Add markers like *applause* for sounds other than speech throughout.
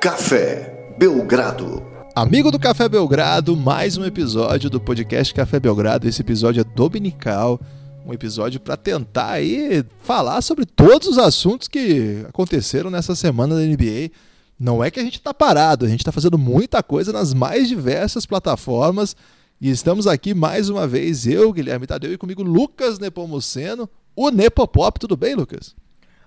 Café Belgrado. Amigo do Café Belgrado, mais um episódio do podcast Café Belgrado. Esse episódio é dominical, um episódio para tentar aí falar sobre todos os assuntos que aconteceram nessa semana da NBA. Não é que a gente está parado, a gente está fazendo muita coisa nas mais diversas plataformas. E estamos aqui mais uma vez, eu, Guilherme Tadeu, e comigo Lucas Nepomuceno, o Nepopop. Tudo bem, Lucas?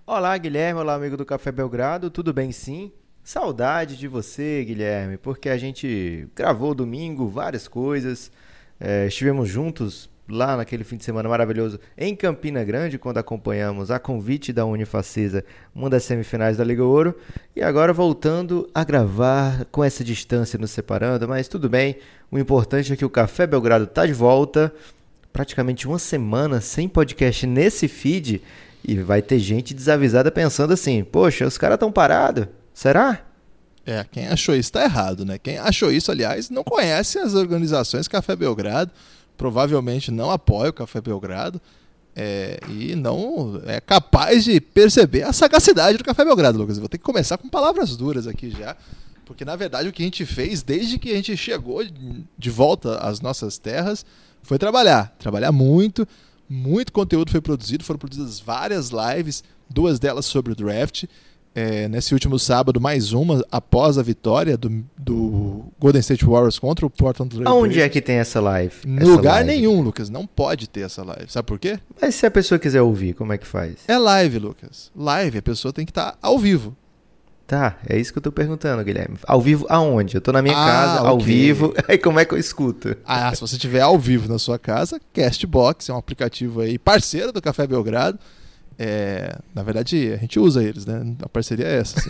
Olá, Guilherme. Olá, amigo do Café Belgrado. Tudo bem, sim? Saudade de você, Guilherme, porque a gente gravou domingo várias coisas. É, estivemos juntos lá naquele fim de semana maravilhoso em Campina Grande, quando acompanhamos a convite da Unifacisa, uma das semifinais da Liga Ouro. E agora voltando a gravar com essa distância nos separando, mas tudo bem. O importante é que o Café Belgrado está de volta. Praticamente uma semana sem podcast nesse feed. E vai ter gente desavisada pensando assim: poxa, os caras estão parados Será? É, quem achou isso está errado, né? Quem achou isso, aliás, não conhece as organizações Café Belgrado, provavelmente não apoia o Café Belgrado é, e não é capaz de perceber a sagacidade do Café Belgrado, Lucas. Vou ter que começar com palavras duras aqui já, porque na verdade o que a gente fez desde que a gente chegou de volta às nossas terras foi trabalhar, trabalhar muito, muito conteúdo foi produzido, foram produzidas várias lives, duas delas sobre o draft é, nesse último sábado, mais uma após a vitória do, do Golden State Warriors contra o Portland Trail Onde é que tem essa live? Em lugar live? nenhum, Lucas. Não pode ter essa live. Sabe por quê? Mas se a pessoa quiser ouvir, como é que faz? É live, Lucas. Live, a pessoa tem que estar tá ao vivo. Tá, é isso que eu tô perguntando, Guilherme. Ao vivo aonde? Eu tô na minha ah, casa, ao okay. vivo, *laughs* aí como é que eu escuto? Ah, se você estiver ao vivo na sua casa, Castbox é um aplicativo aí parceiro do Café Belgrado. É, na verdade, a gente usa eles, né? A parceria é essa. Assim.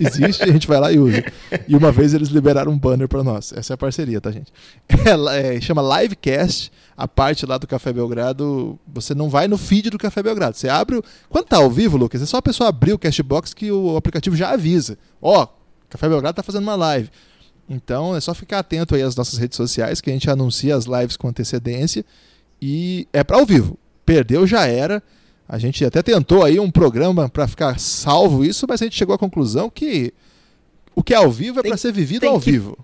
*laughs* Existe, a gente vai lá e usa. E uma vez eles liberaram um banner para nós. Essa é a parceria, tá, gente? É, é, chama Livecast. A parte lá do Café Belgrado, você não vai no feed do Café Belgrado. Você abre. O... Quando tá ao vivo, Lucas, é só a pessoa abrir o Cashbox que o aplicativo já avisa. Ó, oh, Café Belgrado tá fazendo uma live. Então é só ficar atento aí às nossas redes sociais que a gente anuncia as lives com antecedência. E é para ao vivo. Perdeu, já era. A gente até tentou aí um programa para ficar salvo isso, mas a gente chegou à conclusão que o que é ao vivo é para ser vivido ao que, vivo.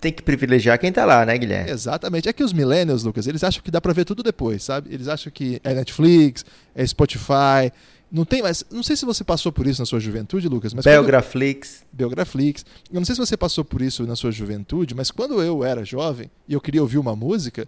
Tem que privilegiar quem tá lá, né, Guilherme? Exatamente. É que os millennials, Lucas, eles acham que dá para ver tudo depois, sabe? Eles acham que é Netflix, é Spotify, não tem mais. Não sei se você passou por isso na sua juventude, Lucas. Mas Belgraflix. Quando... Belgraflix. Eu não sei se você passou por isso na sua juventude, mas quando eu era jovem e eu queria ouvir uma música,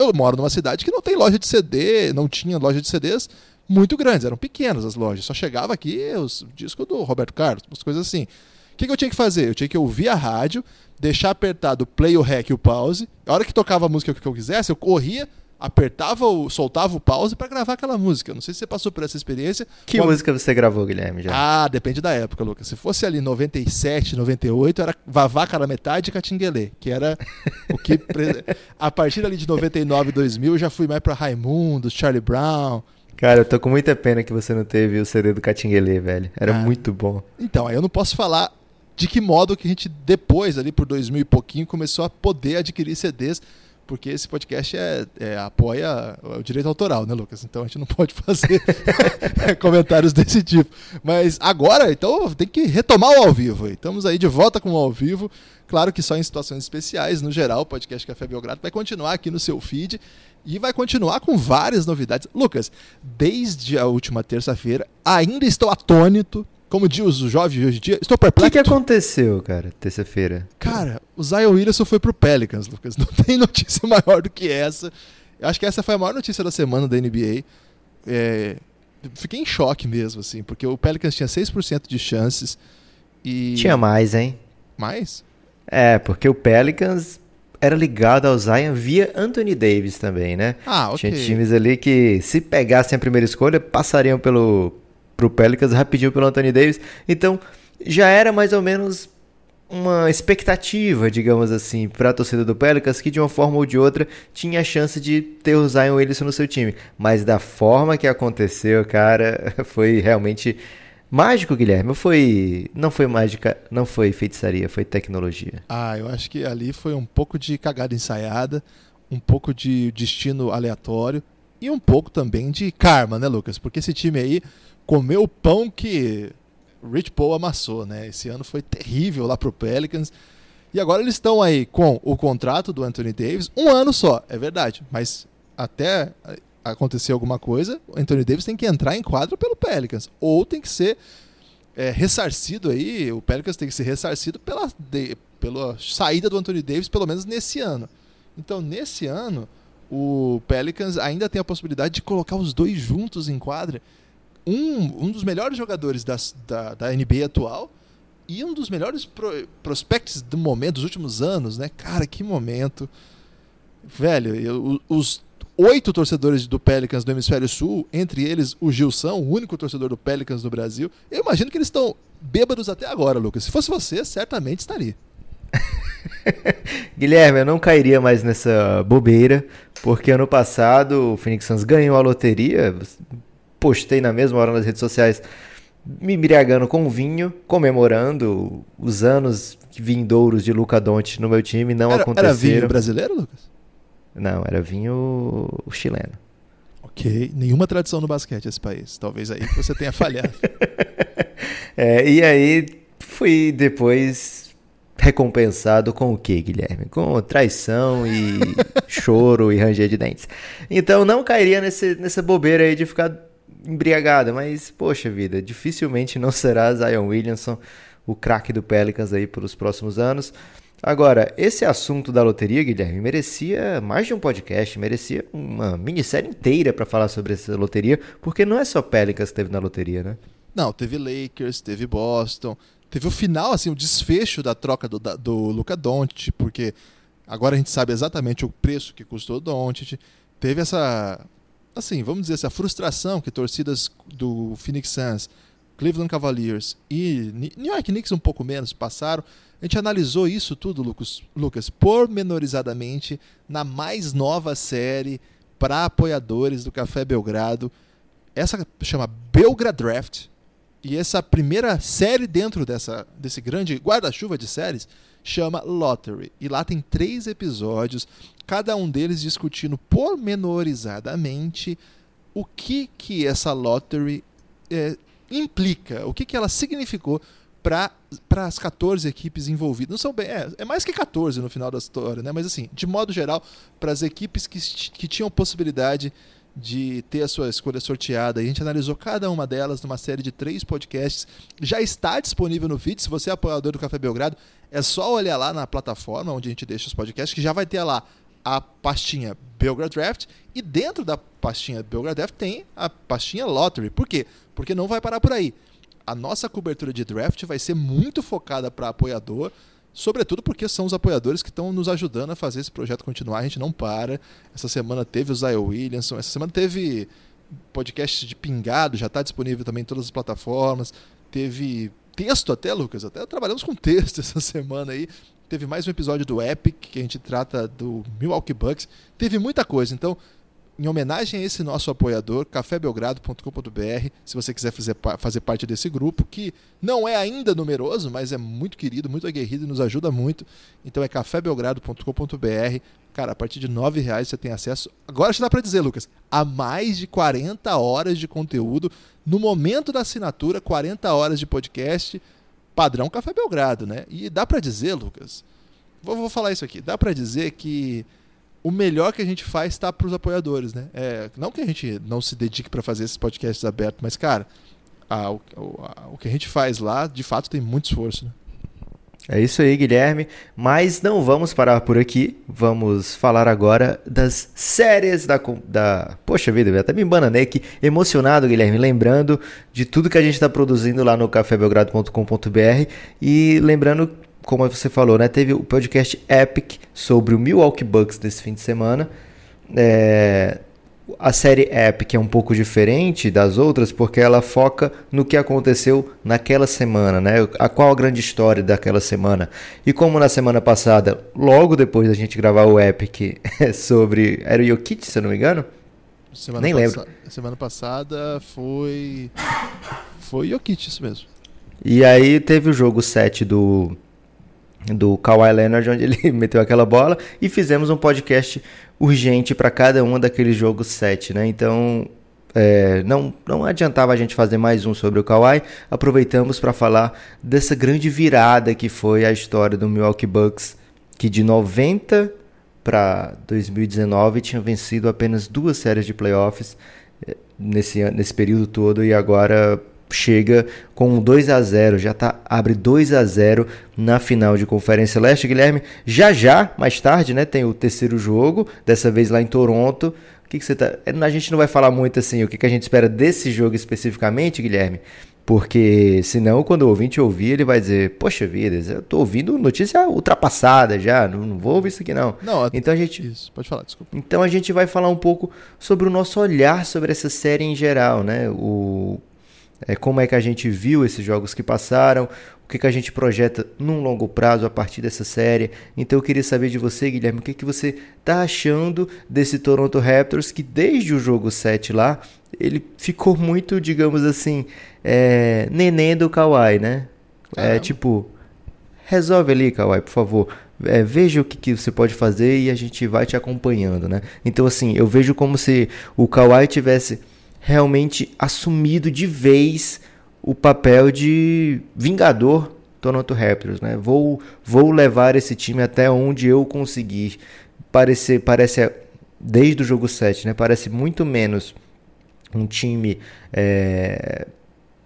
eu moro numa cidade que não tem loja de CD, não tinha loja de CDs, muito grandes, eram pequenas as lojas. Só chegava aqui os discos do Roberto Carlos, umas coisas assim. O que, que eu tinha que fazer? Eu tinha que ouvir a rádio, deixar apertado o play, o rec e o pause. A hora que tocava a música que eu quisesse, eu corria, apertava o, soltava o pause para gravar aquela música. Não sei se você passou por essa experiência. Que música você gravou, Guilherme? Já? Ah, depende da época, Lucas. Se fosse ali 97, 98, era Vavaca na metade e Catinguelê, que era o que *laughs* a partir ali de 99, 2000, eu já fui mais para Raimundo, Charlie Brown, Cara, eu tô com muita pena que você não teve o CD do Catinguele, velho. Era ah. muito bom. Então, aí eu não posso falar de que modo que a gente, depois, ali por 2000 e pouquinho, começou a poder adquirir CDs, porque esse podcast é, é, apoia o direito autoral, né, Lucas? Então a gente não pode fazer *laughs* comentários desse tipo. Mas agora, então, tem que retomar o ao vivo. Estamos aí de volta com o ao vivo. Claro que só em situações especiais. No geral, o podcast Café Belgrado vai continuar aqui no seu feed. E vai continuar com várias novidades. Lucas, desde a última terça-feira, ainda estou atônito. Como diz os jovens hoje em dia, estou perplexo. O que, que, aconteceu, cara, terça-feira? Cara, o Zion Williamson foi pro Pelicans, Lucas. *laughs* Não tem notícia *laughs* maior do que essa. Eu acho que essa foi a maior notícia da semana da NBA. É, fiquei em choque mesmo, assim, porque o Pelicans tinha 6% de chances e... Tinha mais, hein? Mais? É, porque o Pelicans era ligado ao Zion via Anthony Davis também, né? Ah, ok. Tinha times ali que, se pegassem a primeira escolha, passariam pelo pro Pelicans rapidinho pelo Anthony Davis. Então, já era mais ou menos uma expectativa, digamos assim, para a torcida do Pelicans que de uma forma ou de outra tinha a chance de ter o Zion Williamson no seu time, mas da forma que aconteceu, cara, *laughs* foi realmente Mágico, Guilherme, foi. Não foi mágica, não foi feitiçaria, foi tecnologia. Ah, eu acho que ali foi um pouco de cagada ensaiada, um pouco de destino aleatório e um pouco também de karma, né, Lucas? Porque esse time aí comeu o pão que Rich Paul amassou, né? Esse ano foi terrível lá pro Pelicans. E agora eles estão aí com o contrato do Anthony Davis, um ano só, é verdade, mas até acontecer alguma coisa, o Anthony Davis tem que entrar em quadro pelo Pelicans, ou tem que ser é, ressarcido aí, o Pelicans tem que ser ressarcido pela, de, pela saída do Anthony Davis, pelo menos nesse ano. Então, nesse ano, o Pelicans ainda tem a possibilidade de colocar os dois juntos em quadra. Um, um dos melhores jogadores das, da, da NBA atual e um dos melhores pro, prospects do momento, dos últimos anos, né? Cara, que momento. Velho, eu, os oito torcedores do Pelicans do Hemisfério Sul, entre eles o Gilson, o único torcedor do Pelicans no Brasil, eu imagino que eles estão bêbados até agora, Lucas. Se fosse você, certamente estaria. *laughs* *laughs* Guilherme, eu não cairia mais nessa bobeira, porque ano passado o Phoenix Suns ganhou a loteria. Postei na mesma hora nas redes sociais, me embriagando com vinho, comemorando os anos vindouros de Luca Doncic no meu time. Não era, aconteceram. Era vinho brasileiro, Lucas? Não, era vinho chileno. Ok, nenhuma tradição no basquete esse país. Talvez aí você tenha falhado. *laughs* é, e aí fui depois recompensado com o que, Guilherme? Com traição e *laughs* choro e ranger de dentes. Então não cairia nesse, nessa bobeira aí de ficar embriagado, mas poxa vida, dificilmente não será Zion Williamson, o craque do Pelicans aí pelos próximos anos. Agora, esse assunto da loteria, Guilherme, merecia mais de um podcast, merecia uma minissérie inteira para falar sobre essa loteria, porque não é só Pelicans que teve na loteria, né? Não, teve Lakers, teve Boston, teve o final, assim, o desfecho da troca do, da, do Luca Doncic, porque agora a gente sabe exatamente o preço que custou o Doncic. Teve essa, assim, vamos dizer, essa frustração que torcidas do Phoenix Suns, Cleveland Cavaliers e New York Knicks um pouco menos passaram. A gente analisou isso tudo, Lucas, Lucas pormenorizadamente na mais nova série para apoiadores do Café Belgrado. Essa chama Belgrad Draft e essa primeira série dentro dessa, desse grande guarda-chuva de séries chama Lottery. E lá tem três episódios, cada um deles discutindo pormenorizadamente o que, que essa Lottery é, implica, o que, que ela significou para as 14 equipes envolvidas. Não são bem, é, é, mais que 14 no final da história, né? mas assim, de modo geral, para as equipes que, que tinham possibilidade de ter a sua escolha sorteada. E a gente analisou cada uma delas numa série de três podcasts. Já está disponível no feed. Se você é apoiador do Café Belgrado, é só olhar lá na plataforma onde a gente deixa os podcasts, que já vai ter lá a pastinha Belgrade Draft. E dentro da pastinha Belgrade Draft tem a pastinha Lottery. Por quê? Porque não vai parar por aí. A nossa cobertura de draft vai ser muito focada para apoiador Sobretudo porque são os apoiadores que estão nos ajudando a fazer esse projeto continuar. A gente não para. Essa semana teve o Zion Williamson, essa semana teve podcast de pingado, já está disponível também em todas as plataformas. Teve texto até, Lucas. Até trabalhamos com texto *laughs* essa semana aí. Teve mais um episódio do Epic, que a gente trata do Milwaukee Bucks. Teve muita coisa. Então, em homenagem a esse nosso apoiador, cafébelgrado.com.br, se você quiser fazer, fazer parte desse grupo, que não é ainda numeroso, mas é muito querido, muito aguerrido e nos ajuda muito. Então é cafébelgrado.com.br. Cara, a partir de R$ reais você tem acesso, agora já dá para dizer, Lucas, a mais de 40 horas de conteúdo. No momento da assinatura, 40 horas de podcast, padrão Café Belgrado, né? E dá para dizer, Lucas, vou, vou falar isso aqui, dá para dizer que o melhor que a gente faz está para os apoiadores, né? É, não que a gente não se dedique para fazer esses podcasts abertos, mas, cara, a, o, a, o que a gente faz lá, de fato, tem muito esforço, né? É isso aí, Guilherme. Mas não vamos parar por aqui. Vamos falar agora das séries da. da... Poxa vida, eu até me embananei aqui. Emocionado, Guilherme. Lembrando de tudo que a gente está produzindo lá no cafébelgrado.com.br. E lembrando como você falou, né? Teve o podcast Epic sobre o Milwaukee Bucks desse fim de semana. É, a série Epic é um pouco diferente das outras porque ela foca no que aconteceu naquela semana, né? A qual a grande história daquela semana. E como na semana passada, logo depois da gente gravar o Epic *laughs* sobre era o Jokic, se eu não me engano. Semana Nem lembro. Semana passada foi foi Jokic isso mesmo. E aí teve o jogo 7 do do Kawhi Leonard, onde ele *laughs* meteu aquela bola, e fizemos um podcast urgente para cada um daqueles jogos 7, né? Então, é, não, não adiantava a gente fazer mais um sobre o Kawhi, aproveitamos para falar dessa grande virada que foi a história do Milwaukee Bucks, que de 90 para 2019 tinha vencido apenas duas séries de playoffs é, nesse, nesse período todo e agora chega com 2 a 0 já tá, abre 2 a 0 na final de Conferência Leste. Guilherme, já já, mais tarde, né, tem o terceiro jogo, dessa vez lá em Toronto, que, que você tá. É, a gente não vai falar muito assim o que, que a gente espera desse jogo especificamente, Guilherme. Porque senão, quando o ouvinte ouvir, ele vai dizer, poxa vida, eu tô ouvindo notícia ultrapassada já, não, não vou ouvir isso aqui não. Não, então a gente. Isso, pode falar, desculpa. Então a gente vai falar um pouco sobre o nosso olhar sobre essa série em geral, né? O, é, como é que a gente viu esses jogos que passaram, o que, que a gente projeta num longo prazo a partir dessa série. Então eu queria saber de você, Guilherme, o que, que você está achando desse Toronto Raptors que desde o jogo 7 lá, ele ficou muito, digamos assim, é, neném do Kawhi, né? É tipo, resolve ali, Kawhi, por favor. É, veja o que, que, você pode fazer e a gente vai te acompanhando, né? Então, assim, eu vejo como se o Kawhi tivesse realmente assumido de vez o papel de vingador Toronto Raptors, né? Vou, vou levar esse time até onde eu conseguir. Parece, parece desde o jogo 7, né? Parece muito menos um time é,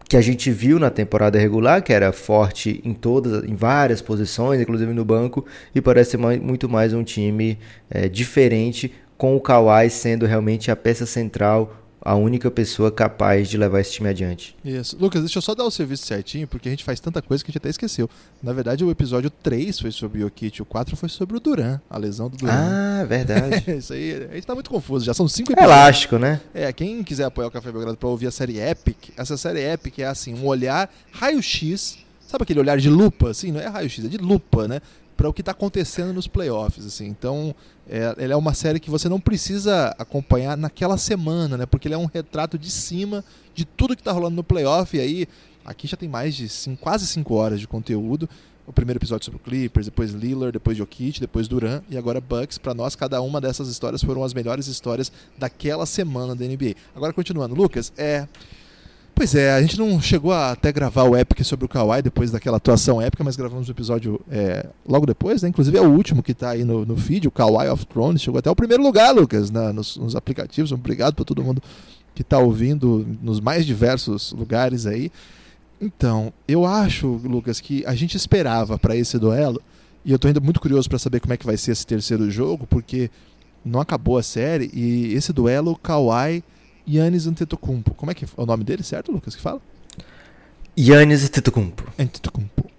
que a gente viu na temporada regular, que era forte em todas, em várias posições, inclusive no banco, e parece mais, muito mais um time é, diferente, com o Kawhi sendo realmente a peça central, a única pessoa capaz de levar esse time adiante. Isso. Lucas, deixa eu só dar o serviço certinho, porque a gente faz tanta coisa que a gente até esqueceu. Na verdade, o episódio 3 foi sobre o Jokic, o 4 foi sobre o Duran, a lesão do Duran. Ah, verdade. *laughs* Isso aí, a gente tá muito confuso, já são cinco episódios. Elástico, né? É, quem quiser apoiar o Café Belgrado pra ouvir a série Epic, essa série Epic é assim, um olhar raio-x, sabe aquele olhar de lupa? Assim, não é raio-x, é de lupa, né? para o que está acontecendo nos playoffs. Assim. Então, é, ele é uma série que você não precisa acompanhar naquela semana, né? Porque ele é um retrato de cima de tudo que está rolando no playoff. E aí, aqui já tem mais de cinco, quase 5 horas de conteúdo. O primeiro episódio sobre o Clippers, depois Lillard, depois Jokic, depois Duran e agora Bucks. Para nós, cada uma dessas histórias foram as melhores histórias daquela semana da NBA. Agora, continuando, Lucas, é Pois é, a gente não chegou a até gravar o Epic sobre o Kawhi depois daquela atuação épica, mas gravamos o episódio é, logo depois, né? Inclusive é o último que está aí no, no feed, o Kawhi of Thrones. Chegou até o primeiro lugar, Lucas, na, nos, nos, aplicativos. Obrigado para todo mundo que está ouvindo nos mais diversos lugares aí. Então, eu acho, Lucas, que a gente esperava para esse duelo, e eu estou ainda muito curioso para saber como é que vai ser esse terceiro jogo, porque não acabou a série, e esse duelo, Kawhi Yannis Antetokounmpo. Como é que é o nome dele, certo, Lucas, que fala? Yannis Antetokounmpo. Antetokounmpo.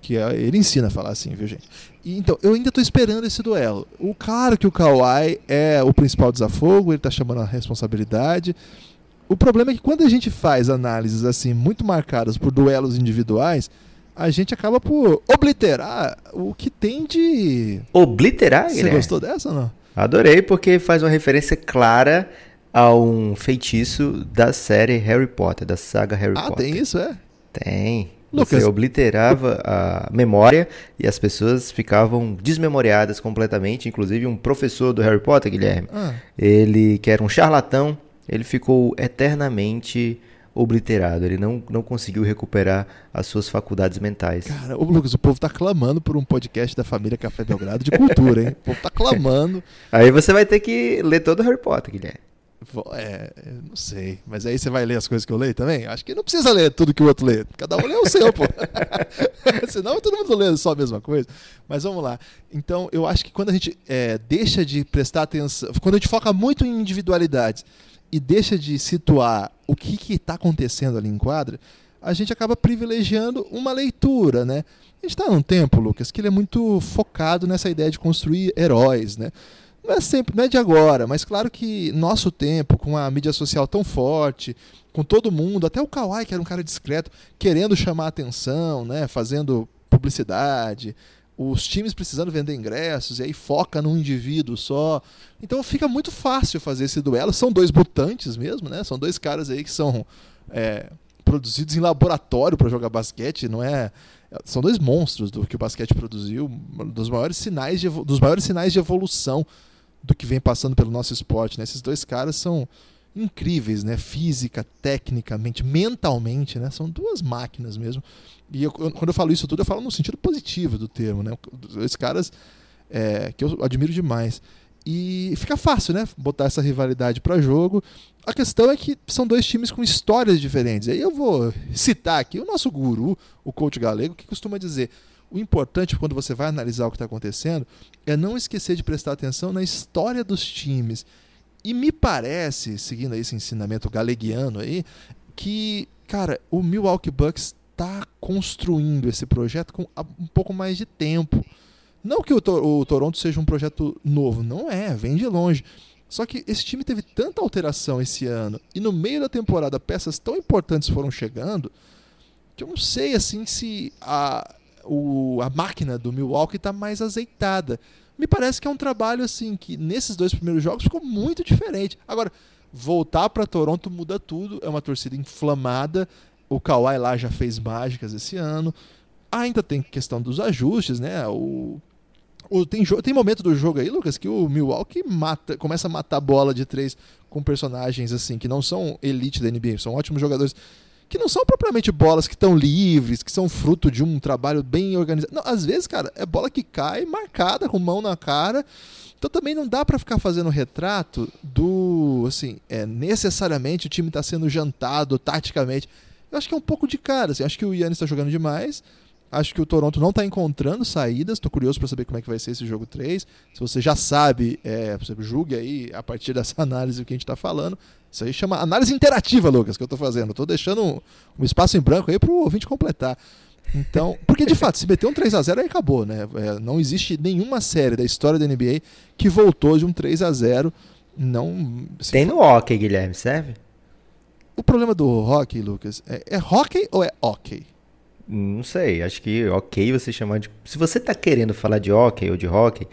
Que é, ele ensina a falar assim, viu, gente? E, então, eu ainda estou esperando esse duelo. O claro que o Kawhi é o principal desafogo, ele está chamando a responsabilidade. O problema é que quando a gente faz análises assim muito marcadas por duelos individuais, a gente acaba por obliterar o que tem de obliterar. Você gostou dessa ou não? Adorei porque faz uma referência clara a um feitiço da série Harry Potter, da saga Harry ah, Potter. Ah, tem isso, é? Tem. Lucas. Você obliterava a memória e as pessoas ficavam desmemoriadas completamente. Inclusive um professor do Harry Potter, Guilherme, ah. ele que era um charlatão, ele ficou eternamente obliterado. Ele não, não conseguiu recuperar as suas faculdades mentais. Cara, o Lucas, o povo tá clamando por um podcast da família Café Belgrado de cultura, hein? O povo tá clamando. *laughs* Aí você vai ter que ler todo o Harry Potter, Guilherme. É, não sei. Mas aí você vai ler as coisas que eu leio também? Acho que não precisa ler tudo que o outro lê. Cada um lê o seu, pô. *laughs* *laughs* Senão todo mundo lê só a mesma coisa. Mas vamos lá. Então, eu acho que quando a gente é, deixa de prestar atenção, quando a gente foca muito em individualidades e deixa de situar o que está acontecendo ali em quadra, a gente acaba privilegiando uma leitura, né? A gente está num tempo, Lucas, que ele é muito focado nessa ideia de construir heróis, né? Não é sempre, não é de agora, mas claro que nosso tempo, com a mídia social tão forte, com todo mundo, até o Kawhi, que era um cara discreto, querendo chamar atenção, né, fazendo publicidade, os times precisando vender ingressos, e aí foca num indivíduo só. Então fica muito fácil fazer esse duelo. São dois mutantes mesmo, né? São dois caras aí que são é, produzidos em laboratório para jogar basquete, não é? São dois monstros do que o basquete produziu, dos maiores sinais de, dos maiores sinais de evolução do que vem passando pelo nosso esporte. Né? Esses dois caras são incríveis, né? Física, tecnicamente, mentalmente, né? São duas máquinas mesmo. E eu, quando eu falo isso tudo, eu falo no sentido positivo do termo, né? Esses caras é, que eu admiro demais. E fica fácil, né? Botar essa rivalidade para jogo. A questão é que são dois times com histórias diferentes. Aí eu vou citar aqui o nosso guru, o coach galego, que costuma dizer: o importante quando você vai analisar o que está acontecendo é não esquecer de prestar atenção na história dos times. E me parece, seguindo esse ensinamento galeguiano aí, que, cara, o Milwaukee Bucks está construindo esse projeto com um pouco mais de tempo. Não que o, o Toronto seja um projeto novo, não é, vem de longe. Só que esse time teve tanta alteração esse ano e no meio da temporada peças tão importantes foram chegando que eu não sei assim se a, o, a máquina do Milwaukee está mais azeitada. Me parece que é um trabalho assim que nesses dois primeiros jogos ficou muito diferente. Agora, voltar para Toronto muda tudo, é uma torcida inflamada. O Kawhi lá já fez mágicas esse ano. Ainda tem questão dos ajustes, né? O o, tem, tem momento do jogo aí, Lucas, que o Milwaukee mata, começa a matar bola de três com personagens assim, que não são elite da NBA, são ótimos jogadores, que não são propriamente bolas que estão livres, que são fruto de um trabalho bem organizado. Não, às vezes, cara, é bola que cai marcada, com mão na cara. Então também não dá para ficar fazendo retrato do, assim, é necessariamente o time está sendo jantado taticamente. Eu acho que é um pouco de cara, assim, acho que o Yannis está jogando demais. Acho que o Toronto não está encontrando saídas. Estou curioso para saber como é que vai ser esse jogo 3. Se você já sabe, é, você julgue aí a partir *laughs* dessa análise o que a gente está falando. Isso aí chama análise interativa, Lucas, que eu estou fazendo. Estou deixando um, um, espaço em branco aí para o ouvinte completar. Então, *laughs* porque de fato, se meter um 3 a 0 aí acabou, né? É, não existe nenhuma série da história da NBA que voltou de um 3 a 0 Não. Tem no hockey, Guilherme, serve? O problema do hockey, Lucas, é, é hockey ou é hockey? Não sei, acho que ok você chamar de. Se você tá querendo falar de hockey ou de hockey,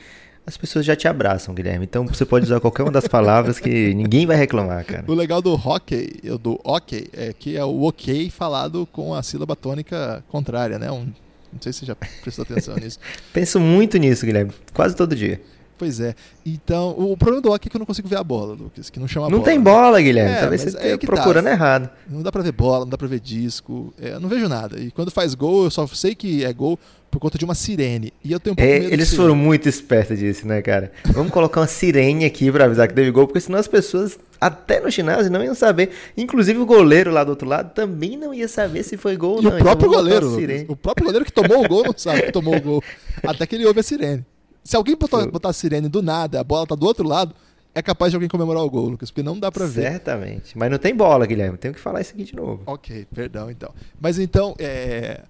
as pessoas já te abraçam, Guilherme. Então você pode usar qualquer uma das palavras que ninguém vai reclamar, cara. O legal do hockey, do ok, é que é o ok falado com a sílaba tônica contrária, né? Um, não sei se você já prestou atenção nisso. *laughs* Penso muito nisso, Guilherme, quase todo dia. Pois é. Então, o problema do hockey é que eu não consigo ver a bola, Lucas, que não chama não bola. tem bola, Guilherme. É, Talvez você esteja procurando tá. errado. Não dá pra ver bola, não dá pra ver disco. É, eu não vejo nada. E quando faz gol, eu só sei que é gol por conta de uma sirene. E eu tenho um pouco é, medo Eles foram muito espertos disso, né, cara? Vamos colocar uma sirene aqui pra avisar que teve gol, porque senão as pessoas, até no ginásio, não iam saber. Inclusive o goleiro lá do outro lado também não ia saber se foi gol ou e não. O próprio então, goleiro. O próprio goleiro que tomou o gol não sabe que tomou o gol. *laughs* Até que ele ouve a sirene. Se alguém botar, botar a sirene do nada, a bola tá do outro lado, é capaz de alguém comemorar o gol, Lucas, porque não dá para ver. Certamente. Mas não tem bola, Guilherme. Tenho que falar isso aqui de novo. Ok, perdão então. Mas então, é...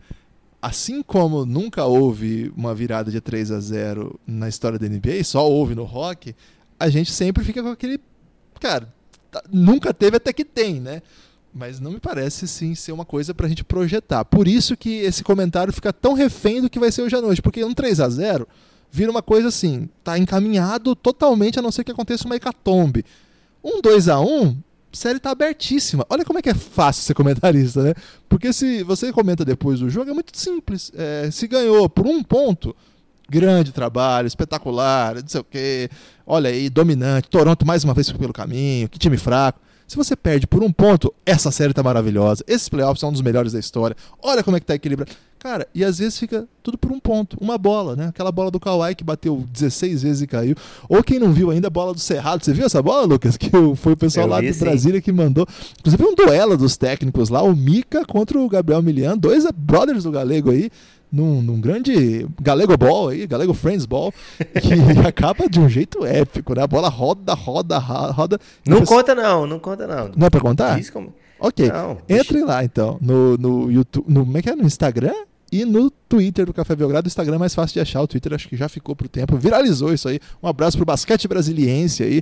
assim como nunca houve uma virada de 3 a 0 na história da NBA, só houve no rock, a gente sempre fica com aquele. Cara, tá, nunca teve até que tem, né? Mas não me parece sim ser uma coisa pra gente projetar. Por isso que esse comentário fica tão refém do que vai ser hoje à noite, porque um 3 a 0 vira uma coisa assim, tá encaminhado totalmente, a não ser que aconteça uma hecatombe. Um 2 a 1 um, série tá abertíssima. Olha como é que é fácil ser comentarista, né? Porque se você comenta depois do jogo, é muito simples. É, se ganhou por um ponto, grande trabalho, espetacular, não sei o quê. Olha aí, dominante. Toronto mais uma vez pelo caminho, que time fraco. Se você perde por um ponto, essa série tá maravilhosa. Esses playoffs são um dos melhores da história. Olha como é que tá equilibrado. Cara, e às vezes fica tudo por um ponto. Uma bola, né? Aquela bola do Kawhi que bateu 16 vezes e caiu. Ou quem não viu ainda, a bola do Cerrado. Você viu essa bola, Lucas? *laughs* Que foi o pessoal Eu lá de Brasília que mandou. Inclusive um duelo dos técnicos lá, o Mika contra o Gabriel Milian, dois brothers do Galego aí num, num, grande Galego Ball aí, Galego Friends Ball, que *laughs* acaba de um jeito épico, né? A bola roda, roda, roda. Não conta não, não conta não. Não é pra contar? Diz como... Ok, não, entre lá então, no, no YouTube, no, como é que é? No Instagram e no Twitter do Café Belgrado. O Instagram é mais fácil de achar, o Twitter acho que já ficou pro tempo, viralizou isso aí. Um abraço pro basquete brasiliense aí,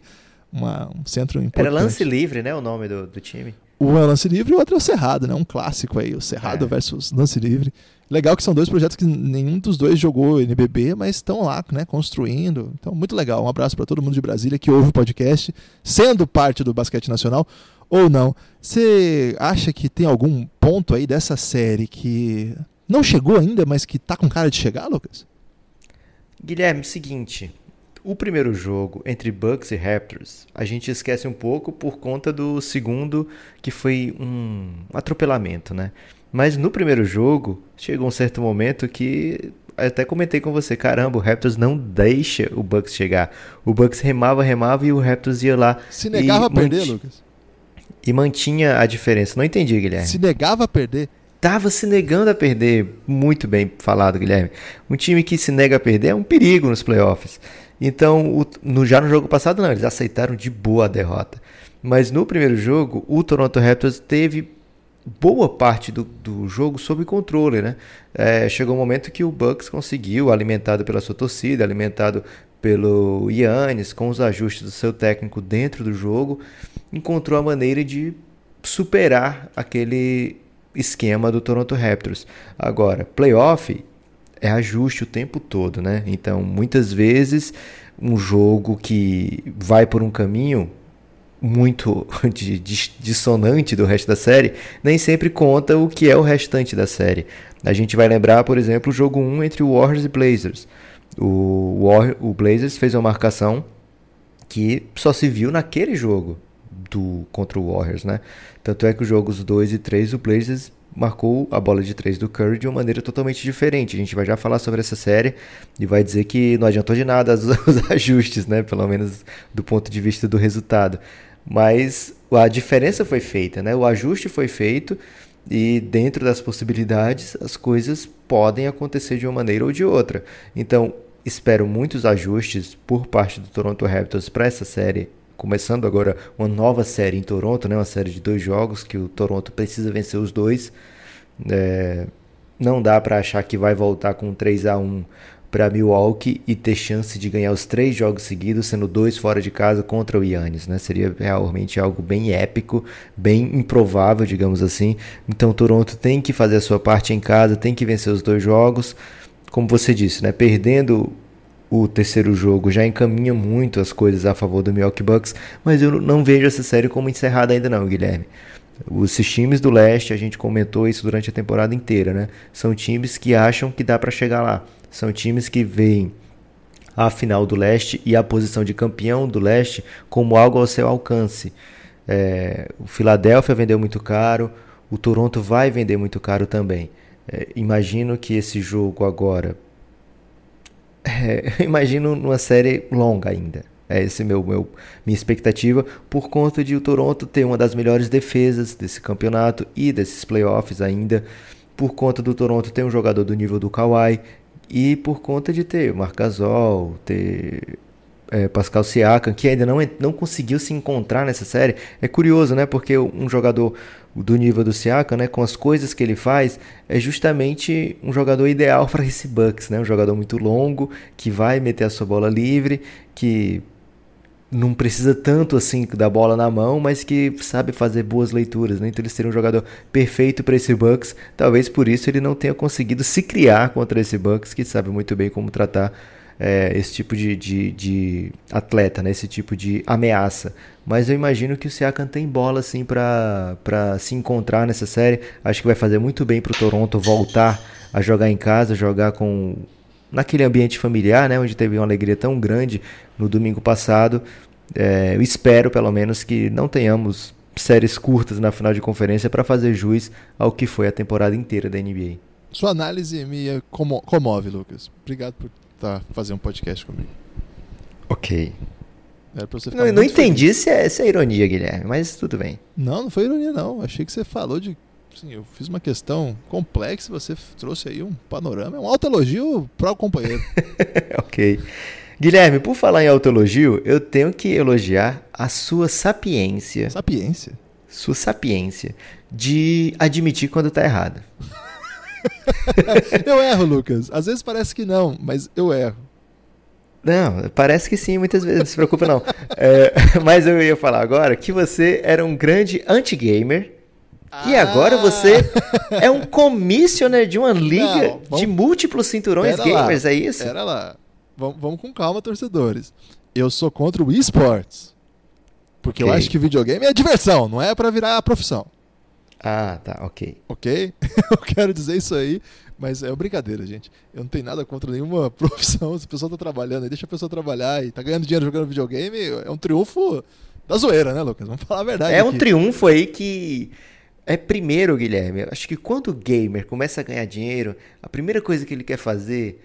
uma, um centro importante. Era lance livre, né, o nome do, do time? Um é o lance livre e o outro é o Cerrado, né? Um clássico aí, o Cerrado é. versus lance livre. Legal que são dois projetos que nenhum dos dois jogou NBB, mas estão lá, né, construindo. Então, muito legal. Um abraço para todo mundo de Brasília que ouve o podcast, sendo parte do basquete nacional ou não. Você acha que tem algum ponto aí dessa série que não chegou ainda, mas que tá com cara de chegar, Lucas? Guilherme, seguinte, o primeiro jogo entre Bucks e Raptors, a gente esquece um pouco por conta do segundo, que foi um atropelamento, né? Mas no primeiro jogo, chegou um certo momento que até comentei com você, caramba, o Raptors não deixa o Bucks chegar. O Bucks remava, remava e o Raptors ia lá. Se negava a perder, Lucas. E mantinha a diferença. Não entendi, Guilherme. Se negava a perder? Tava se negando a perder. Muito bem falado, Guilherme. Um time que se nega a perder é um perigo nos playoffs. Então, o, no, já no jogo passado, não, eles aceitaram de boa a derrota. Mas no primeiro jogo, o Toronto Raptors teve boa parte do, do jogo sob controle, né? É, chegou um momento que o Bucks conseguiu, alimentado pela sua torcida, alimentado pelo Yannis, com os ajustes do seu técnico dentro do jogo, encontrou a maneira de superar aquele esquema do Toronto Raptors. Agora, playoff é ajuste o tempo todo, né? Então, muitas vezes, um jogo que vai por um caminho muito *laughs* dissonante do resto da série, nem sempre conta o que é o restante da série. A gente vai lembrar, por exemplo, o jogo 1 entre Warriors e Blazers. O, War, o Blazers fez uma marcação que só se viu naquele jogo do contra o Warriors, né? Tanto é que os jogos 2 e 3 o Blazers marcou a bola de 3 do Curry de uma maneira totalmente diferente. A gente vai já falar sobre essa série e vai dizer que não adiantou de nada *laughs* os ajustes, né? Pelo menos do ponto de vista do resultado. Mas a diferença foi feita, né? O ajuste foi feito e dentro das possibilidades as coisas podem acontecer de uma maneira ou de outra. Então, espero muitos ajustes por parte do Toronto Raptors para essa série começando agora uma nova série em Toronto, né? Uma série de dois jogos que o Toronto precisa vencer os dois. É, não dá para achar que vai voltar com 3 a 1 para Milwaukee e ter chance de ganhar os três jogos seguidos, sendo dois fora de casa contra o Yannis, né? Seria realmente algo bem épico, bem improvável, digamos assim. Então, Toronto tem que fazer a sua parte em casa, tem que vencer os dois jogos. Como você disse, né? Perdendo o terceiro jogo já encaminha muito as coisas a favor do Milwaukee Bucks, mas eu não vejo essa série como encerrada ainda não, Guilherme. Os times do leste, a gente comentou isso durante a temporada inteira, né? São times que acham que dá para chegar lá. São times que veem a final do leste e a posição de campeão do leste como algo ao seu alcance. É, o Philadelphia vendeu muito caro, o Toronto vai vender muito caro também. É, imagino que esse jogo agora *laughs* é, imagino numa série longa ainda. É esse meu, meu minha expectativa por conta de o Toronto ter uma das melhores defesas desse campeonato e desses playoffs ainda, por conta do Toronto ter um jogador do nível do Kawhi e por conta de ter Marcasol, ter é, Pascal Siakam, que ainda não, não conseguiu se encontrar nessa série. É curioso, né? Porque um jogador do nível do Siakam, né, com as coisas que ele faz, é justamente um jogador ideal para esse Bucks, né? Um jogador muito longo, que vai meter a sua bola livre, que não precisa tanto assim da bola na mão, mas que sabe fazer boas leituras, né? Então ele seria um jogador perfeito para esse Bucks. Talvez por isso ele não tenha conseguido se criar contra esse Bucks, que sabe muito bem como tratar é, esse tipo de, de, de, atleta, né? esse tipo de ameaça. Mas eu imagino que o Siakam tem bola assim para se encontrar nessa série. Acho que vai fazer muito bem para o Toronto voltar a jogar em casa, jogar com naquele ambiente familiar, né? onde teve uma alegria tão grande no domingo passado. É, eu espero pelo menos que não tenhamos séries curtas na final de conferência para fazer jus ao que foi a temporada inteira da NBA. Sua análise me como comove, Lucas. Obrigado por tá, fazer um podcast comigo. Ok. não, não entendi se é, se é ironia, Guilherme, mas tudo bem. Não, não foi ironia, não. Achei que você falou de. Assim, eu fiz uma questão complexa, você trouxe aí um panorama. É um alto elogio para o companheiro. *laughs* ok. Guilherme, por falar em autoelogio, eu tenho que elogiar a sua sapiência. Sapiência? Sua sapiência de admitir quando tá errado. *laughs* eu erro, Lucas. Às vezes parece que não, mas eu erro. Não, parece que sim, muitas vezes, não se preocupe não. É, *laughs* mas eu ia falar agora que você era um grande anti-gamer. Ah. E agora você é um commissioner de uma liga não, vamos... de múltiplos cinturões Pera gamers, lá. é isso? Pera lá. Vamos, vamos com calma, torcedores. Eu sou contra o esportes. Porque okay. eu acho que videogame é diversão, não é para virar a profissão. Ah, tá, ok. Ok? *laughs* Eu quero dizer isso aí, mas é brincadeira, gente. Eu não tenho nada contra nenhuma *laughs* profissão. Se a pessoa tá trabalhando, aí deixa a pessoa trabalhar e tá ganhando dinheiro jogando videogame, é um triunfo da zoeira, né, Lucas? Vamos falar a verdade. É aqui. um triunfo aí que. É primeiro, Guilherme. Acho que quando o gamer começa a ganhar dinheiro, a primeira coisa que ele quer fazer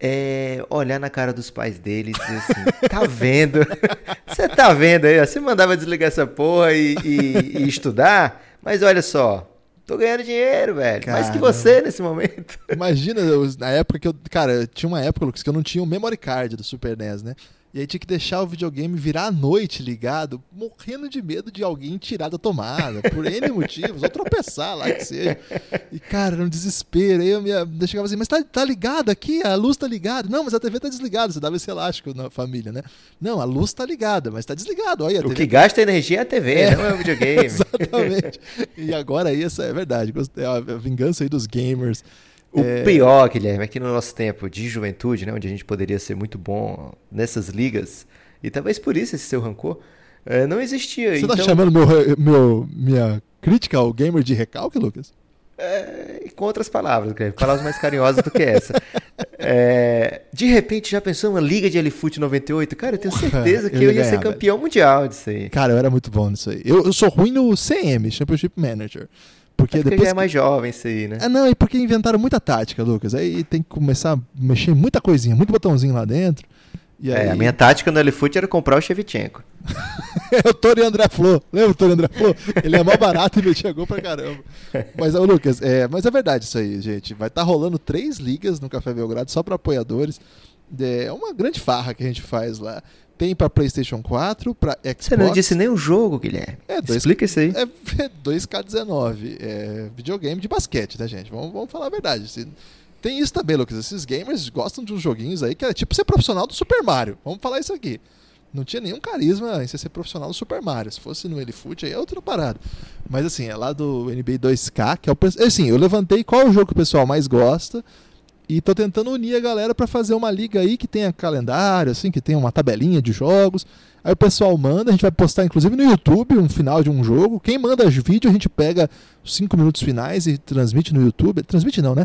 é olhar na cara dos pais dele e dizer assim: *laughs* tá vendo? *laughs* Você tá vendo aí? Você mandava desligar essa porra e, e- e estudar, mas olha só, tô ganhando dinheiro, velho. Mais que você nesse momento. Imagina, eu- na época que eu. Cara, tinha uma época, Lucas, que eu não tinha o memory card do Super NES, né? E aí tinha que deixar o videogame virar à noite ligado, morrendo de medo de alguém tirar da tomada, por N *laughs* motivos, ou tropeçar lá que seja. E, cara, era um desespero. Aí eu, me, eu chegava assim, mas tá, tá ligado aqui? A luz tá ligada. Não, mas a TV tá desligada. Você dava esse elástico na família, né? Não, a luz tá ligada, mas tá desligado. Olha, O TV que gasta energia é a TV, não é o videogame. *laughs* Exatamente. E agora aí, essa é verdade. Gostei- A vingança aí dos gamers. O É, pior, Guilherme, é que no nosso tempo de juventude, né, onde a gente poderia ser muito bom nessas ligas, e talvez por isso esse seu rancor, eh, não existia. Você então, tá chamando meu, meu, minha crítica ao gamer de recalque, Lucas? eh, com outras palavras, Guilherme, palavras mais carinhosas do que essa. Eh, *laughs* de repente, já pensou uma liga de Elefute 98? Cara, eu tenho certeza que eu eu, ia ia ser ganhar, campeão mundial disso aí. Cara, eu era muito bom nisso aí. Eu, eu sou ruim no CM, Championship Manager. Porque É porque depois. é mais jovem isso aí, né? Ah, não, é porque inventaram muita tática, Lucas. Aí tem que começar a mexer em muita coisinha, muito botãozinho lá dentro. E aí... É, a minha tática no Elefute era comprar o Shevchenko. *laughs* é o e André Flo. Lembra o e André Flo? Ele é mó barato e metia gol pra caramba. Mas, ô, Lucas, é, mas é verdade isso aí, gente. Vai estar rolando três ligas no Café Belgrado só pra apoiadores. É uma grande farra que a gente faz Tem pra PlayStation 4, pra Xbox. Você não disse nem o jogo, Guilherme. É, dois- Explica isso aí. É 2K19. É videogame de basquete, tá, gente? Vamos, vamos falar a verdade. Se- Tem isso também, Lucas. Esses gamers gostam de uns joguinhos aí que é tipo ser profissional do Super Mario. Vamos falar isso aqui. Não tinha nenhum carisma em ser profissional do Super Mario. Se fosse no Elefute, aí é outra parada. Mas assim, é lá do NBA 2K, que é o. Assim, eu levantei qual é o jogo que o pessoal mais gosta. E tô tentando unir a galera pra fazer uma liga aí que tenha calendário, assim, que tenha uma tabelinha de jogos. Aí o pessoal manda, a gente vai postar inclusive no YouTube um final de um jogo. Quem manda vídeo, a gente pega os 5 minutos finais e transmite no YouTube. Transmite não, né?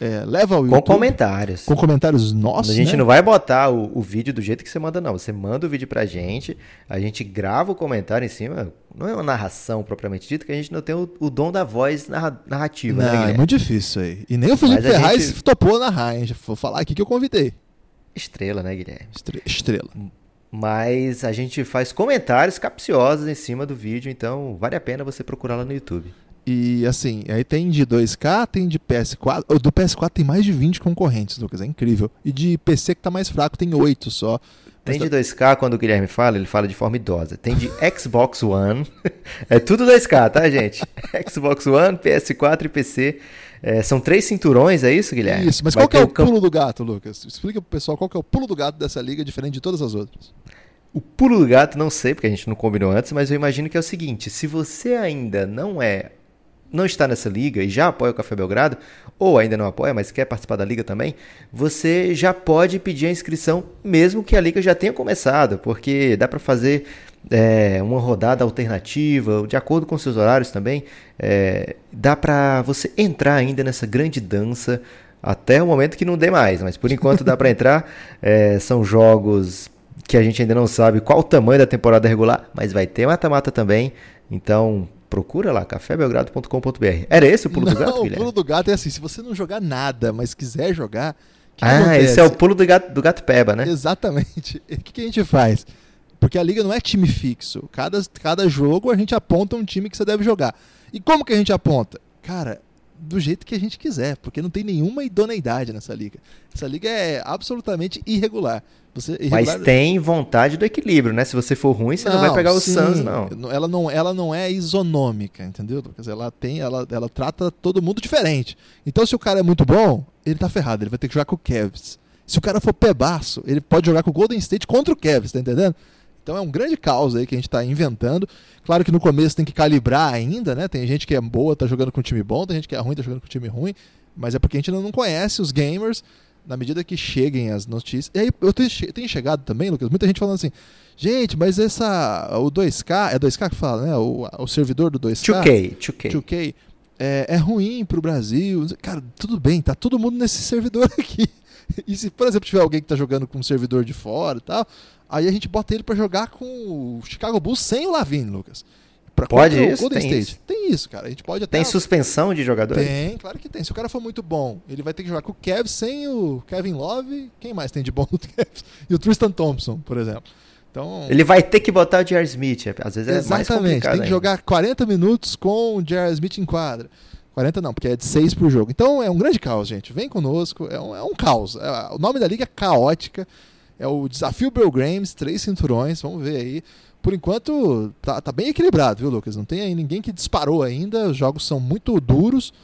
É, leva ao Com YouTube. comentários. Com comentários nossos. a gente né? não vai botar o, o vídeo do jeito que você manda, não. Você manda o vídeo pra gente, a gente grava o comentário em cima. Não é uma narração propriamente dita, que a gente não tem o, o dom da voz narra- narrativa, né, Não, é Guilherme? muito difícil aí. E nem o Felipe Mas Ferraz gente- topou narrar, hein? Vou falar aqui que eu convidei. Estrela, né, Guilherme? Estre- Estrela. Mas a gente faz comentários capciosos em cima do vídeo, então vale a pena você procurar lá no YouTube. E assim, aí tem de 2K, tem de PS4. O do PS4 tem mais de 20 concorrentes, Lucas, é incrível. E de PC que tá mais fraco tem 8 só. Tem de 2K, quando o Guilherme fala, ele fala de forma idosa. Tem de Xbox One. *laughs* é tudo 2K, tá, gente? *laughs* Xbox One, PS4 e PC. É, são três cinturões, é isso, Guilherme? Isso, mas Vai qual que é o campo- pulo do gato, Lucas? Explica pro pessoal qual é o pulo do gato dessa liga, diferente de todas as outras. O pulo do gato, não sei, porque a gente não combinou antes, mas eu imagino que é o seguinte: se você ainda não é. Não está nessa liga e já apoia o Café Belgrado, ou ainda não apoia, mas quer participar da liga também, você já pode pedir a inscrição, mesmo que a liga já tenha começado, porque dá para fazer é, uma rodada alternativa, de acordo com seus horários também. é, dá para você entrar ainda nessa grande dança até o momento que não dê mais, mas por enquanto dá para entrar. *laughs* É, são jogos que a gente ainda não sabe qual o tamanho da temporada regular, mas vai ter mata-mata também. Então procura lá, cafébelgrado.com.br. Era esse o pulo não, do gato, o Guilherme? pulo do gato é assim, se você não jogar nada, mas quiser jogar, o Ah, acontece? esse é o pulo do gato, do gato peba, né? Exatamente. *laughs* O que, que a gente faz? Porque a liga não é time fixo. Cada, cada jogo a gente aponta um time que você deve jogar. E como que a gente aponta? Cara, do jeito que a gente quiser, porque não tem nenhuma idoneidade nessa liga. Essa liga é absolutamente irregular. Você, Mas irregular- tem vontade do equilíbrio, né? Se você for ruim, você não, vai pegar o. Suns, não. Ela não, ela não é isonômica, entendeu, Lucas? Ela tem, ela, ela trata todo mundo diferente. Então, se o cara é muito bom, ele tá ferrado, ele vai ter que jogar com o Cavs. Se o cara for pebaço, ele pode jogar com o Golden State contra o Cavs, tá entendendo? Então é um grande caos aí que a gente tá inventando. Claro que no começo tem que calibrar ainda, né? Tem gente que é boa, tá jogando com um time bom, tem gente que é ruim, tá jogando com um time ruim. Mas é porque a gente ainda não conhece os gamers. na medida que cheguem as notícias. E aí eu tenho chegado também, Lucas, muita gente falando assim. Gente, mas essa. O 2K, é 2K que fala, né? O, o servidor do 2K. 2K, 2K. 2K é, é ruim pro Brasil. Cara, tudo bem, tá todo mundo nesse servidor *laughs* aqui. *laughs* E se, por exemplo, tiver alguém que tá jogando com um servidor de fora e tal, aí a gente bota ele para jogar com o Chicago Bulls sem o Lavine, Lucas. Pra pode isso? Golden tem State. Isso. Tem isso, cara. A gente pode até... Tem suspensão de jogadores? Tem, claro que tem. Se o cara for muito bom, ele vai ter que jogar com o Kev sem o Kevin Love. Quem mais tem de bom no Kevs? *laughs* E o Tristan Thompson, por exemplo. Então, ele vai ter que botar o J.R. Smith, às vezes é exatamente, mais complicado. Tem que ainda. jogar 40 minutos com o J.R. Smith em quadra. 40 não, porque é de 6 por jogo. Então é um grande caos, gente. Vem conosco, é um, é um caos. É, o nome da liga é caótica. É o Desafio Bill Grahams, três cinturões, vamos ver aí. Por enquanto, tá, tá, bem equilibrado, viu, Lucas? Não tem aí ninguém que disparou ainda, os jogos são muito duros.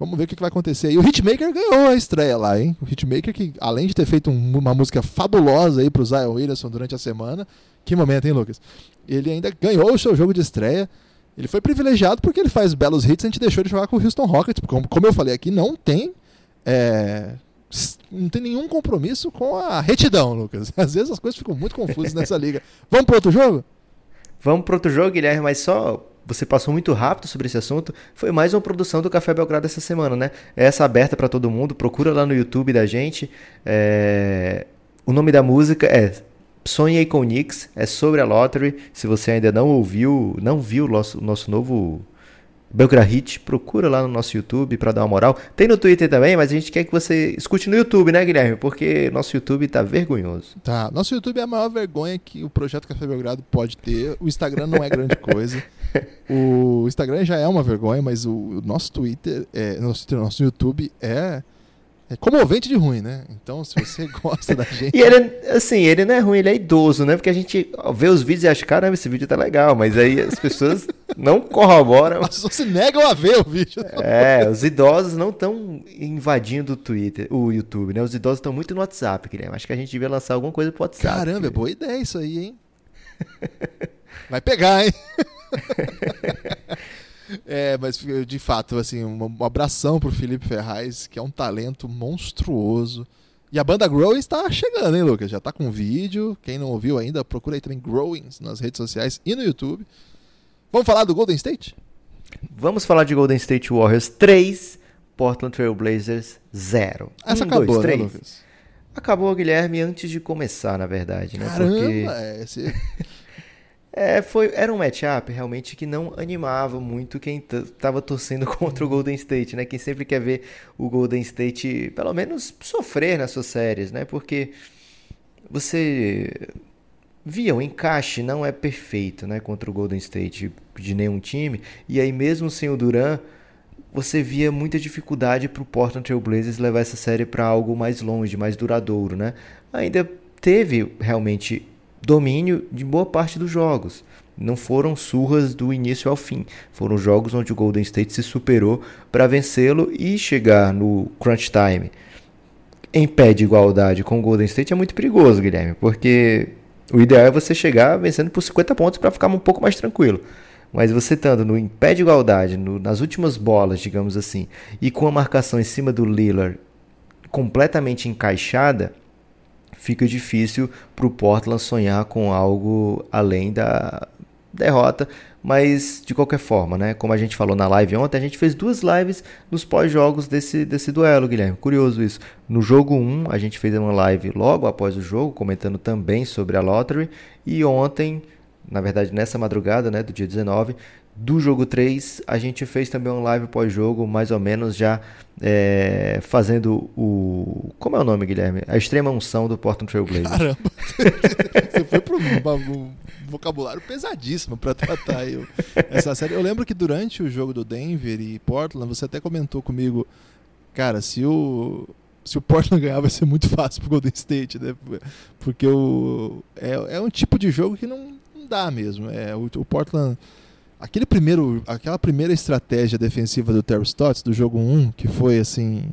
Vamos ver o que, que vai acontecer. E o Hitmaker ganhou a estreia lá, hein? O Hitmaker, que além de ter feito um, uma música fabulosa aí pro Zion Williamson durante a semana, que momento, hein, Lucas? Ele ainda ganhou o seu jogo de estreia. Ele foi privilegiado porque ele faz belos hits e a gente deixou ele jogar com o Houston Rockets. Como, como eu falei aqui, não tem. É, não tem nenhum compromisso com a retidão, Lucas. *laughs* Às vezes as coisas ficam muito confusas nessa liga. *laughs* Vamos para outro jogo? Vamos para outro jogo, Guilherme, mas só você passou muito rápido sobre esse assunto. Foi mais uma produção do Café Belgrado essa semana, né? Essa aberta para todo mundo. Procura lá no YouTube da gente. É... O nome da música é Sonhei com Knicks, é sobre a Lottery. Se você ainda não ouviu, não viu o nosso, nosso novo Belgra Hit, procura lá no nosso YouTube para dar uma moral. Tem no Twitter também, mas a gente quer que você escute no YouTube, né, Guilherme? Porque nosso YouTube tá vergonhoso. Tá, nosso YouTube é a maior vergonha que o projeto Café Belgrado pode ter. O Instagram não é grande coisa. O Instagram já é uma vergonha, mas o, nosso Twitter, é, nosso, nosso YouTube é é comovente de ruim, né? Então, se você *laughs* gosta da gente. e ele, assim, ele não é ruim, ele é idoso, né? Porque a gente vê os vídeos e acha, caramba, esse vídeo tá legal, mas aí as pessoas não corroboram. As pessoas se negam a ver o vídeo. É, os idosos não estão invadindo o Twitter, o YouTube, né? Os idosos estão muito no WhatsApp, Guilherme. Acho que a gente devia lançar alguma coisa pro WhatsApp. Caramba, é boa ideia isso aí, hein? Vai pegar, hein? *laughs* É, mas de fato, assim, um abração pro Felipe Ferraz, que é um talento monstruoso. E a banda Growing está chegando, hein, Lucas? Já tá com vídeo. Quem não ouviu ainda, procura aí também Growing nas redes sociais e no YouTube. Vamos falar do Golden State? Vamos falar de Golden State Warriors 3, Portland Trail Blazers 0. Essa um, acabou, dois, né, Lucas? Acabou, Guilherme, antes de começar, na verdade, né? Caramba, Porque... é, esse... É, foi, era um matchup realmente que não animava muito quem estava torcendo *laughs* contra o Golden State, né? Quem sempre quer ver o Golden State, pelo menos, sofrer nas suas séries, né? Porque você via o encaixe não é perfeito, né? Contra o Golden State de nenhum time. E aí mesmo sem o Duran, você via muita dificuldade para o Portland Trail Blazers levar essa série para algo mais longe, mais duradouro, né? Ainda teve realmente domínio de boa parte dos jogos. Não foram surras do início ao fim. Foram jogos onde o Golden State se superou para vencê-lo e chegar no crunch time em pé de igualdade com o Golden State é muito perigoso, Guilherme, porque o ideal é você chegar vencendo por 50 pontos para ficar um pouco mais tranquilo. Mas você estando no em pé de igualdade, no, nas últimas bolas, digamos assim, e com a marcação em cima do Lillard completamente encaixada, fica difícil para o Portland sonhar com algo além da derrota, mas de qualquer forma, né? Como a gente falou na live ontem, a gente fez duas lives nos pós-jogos desse, desse duelo, Guilherme. Curioso isso. No jogo 1, a gente fez uma live logo após o jogo, comentando também sobre a Lottery, e ontem, na verdade nessa madrugada, né, do dia 19, do jogo 3, a gente fez também um live pós-jogo, mais ou menos já é, fazendo o. Como é o nome, Guilherme? A extrema unção do Portland Trail Blazers. Caramba! *laughs* Você foi para um vocabulário pesadíssimo para tratar eu, essa série. Eu lembro que durante o jogo do Denver e Portland, você até comentou comigo, cara, se o. Se o Portland ganhar, vai ser muito fácil pro Golden State, né? Porque o, é, é um tipo de jogo que não, não dá mesmo. É, o, o Portland aquele primeiro, aquela primeira estratégia defensiva do Terry Stotts do jogo 1, que foi assim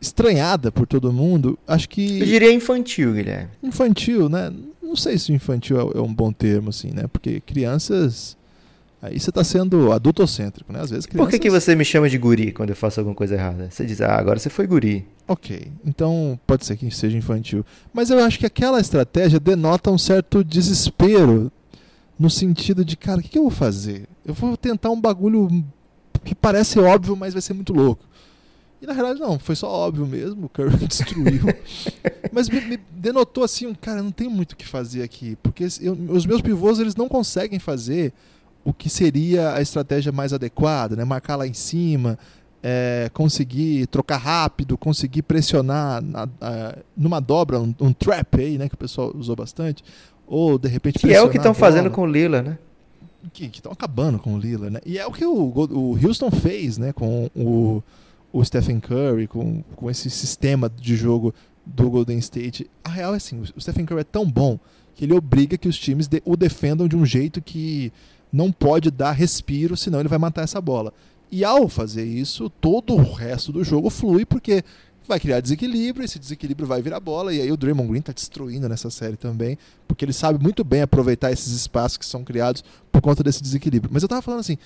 estranhada por todo mundo, acho que Eu diria infantil, Guilherme. Infantil, né? Não sei se infantil é, é um bom termo assim, né? Porque crianças Aí você está sendo adultocêntrico, né? Às vezes crianças... Por que, que você me chama de guri quando eu faço alguma coisa errada? Você diz, ah, agora você foi guri. Ok, então pode ser que seja infantil. Mas eu acho que aquela estratégia denota um certo desespero no sentido de, cara, o que, que eu vou fazer? Eu vou tentar um bagulho que parece óbvio, mas vai ser muito louco. E na realidade não, foi só óbvio mesmo, o Curry *laughs* destruiu. Mas me, me, denotou assim, um cara, não tem muito o que fazer aqui, porque eu, os meus pivôs eles não conseguem fazer o que seria a estratégia mais adequada, né? Marcar lá em cima, é, conseguir trocar rápido, conseguir pressionar na, numa dobra, um, um, trap aí, né? Que o pessoal usou bastante. Ou de repente Que é o que estão fazendo com o Lila, né? Que estão acabando com o Lila, né? E é o que o, o Houston fez, né? Com o o Stephen Curry, com, com esse sistema de jogo do Golden State. A real é assim, o Stephen Curry é tão bom que ele obriga que os times de, o defendam de um jeito que não pode dar respiro, senão ele vai matar essa bola. E ao fazer isso, todo o resto do jogo flui porque vai criar desequilíbrio, esse desequilíbrio vai virar bola, e aí o Draymond Green está destruindo nessa série também, porque ele sabe muito bem aproveitar esses espaços que são criados por conta desse desequilíbrio. Mas eu estava falando assim,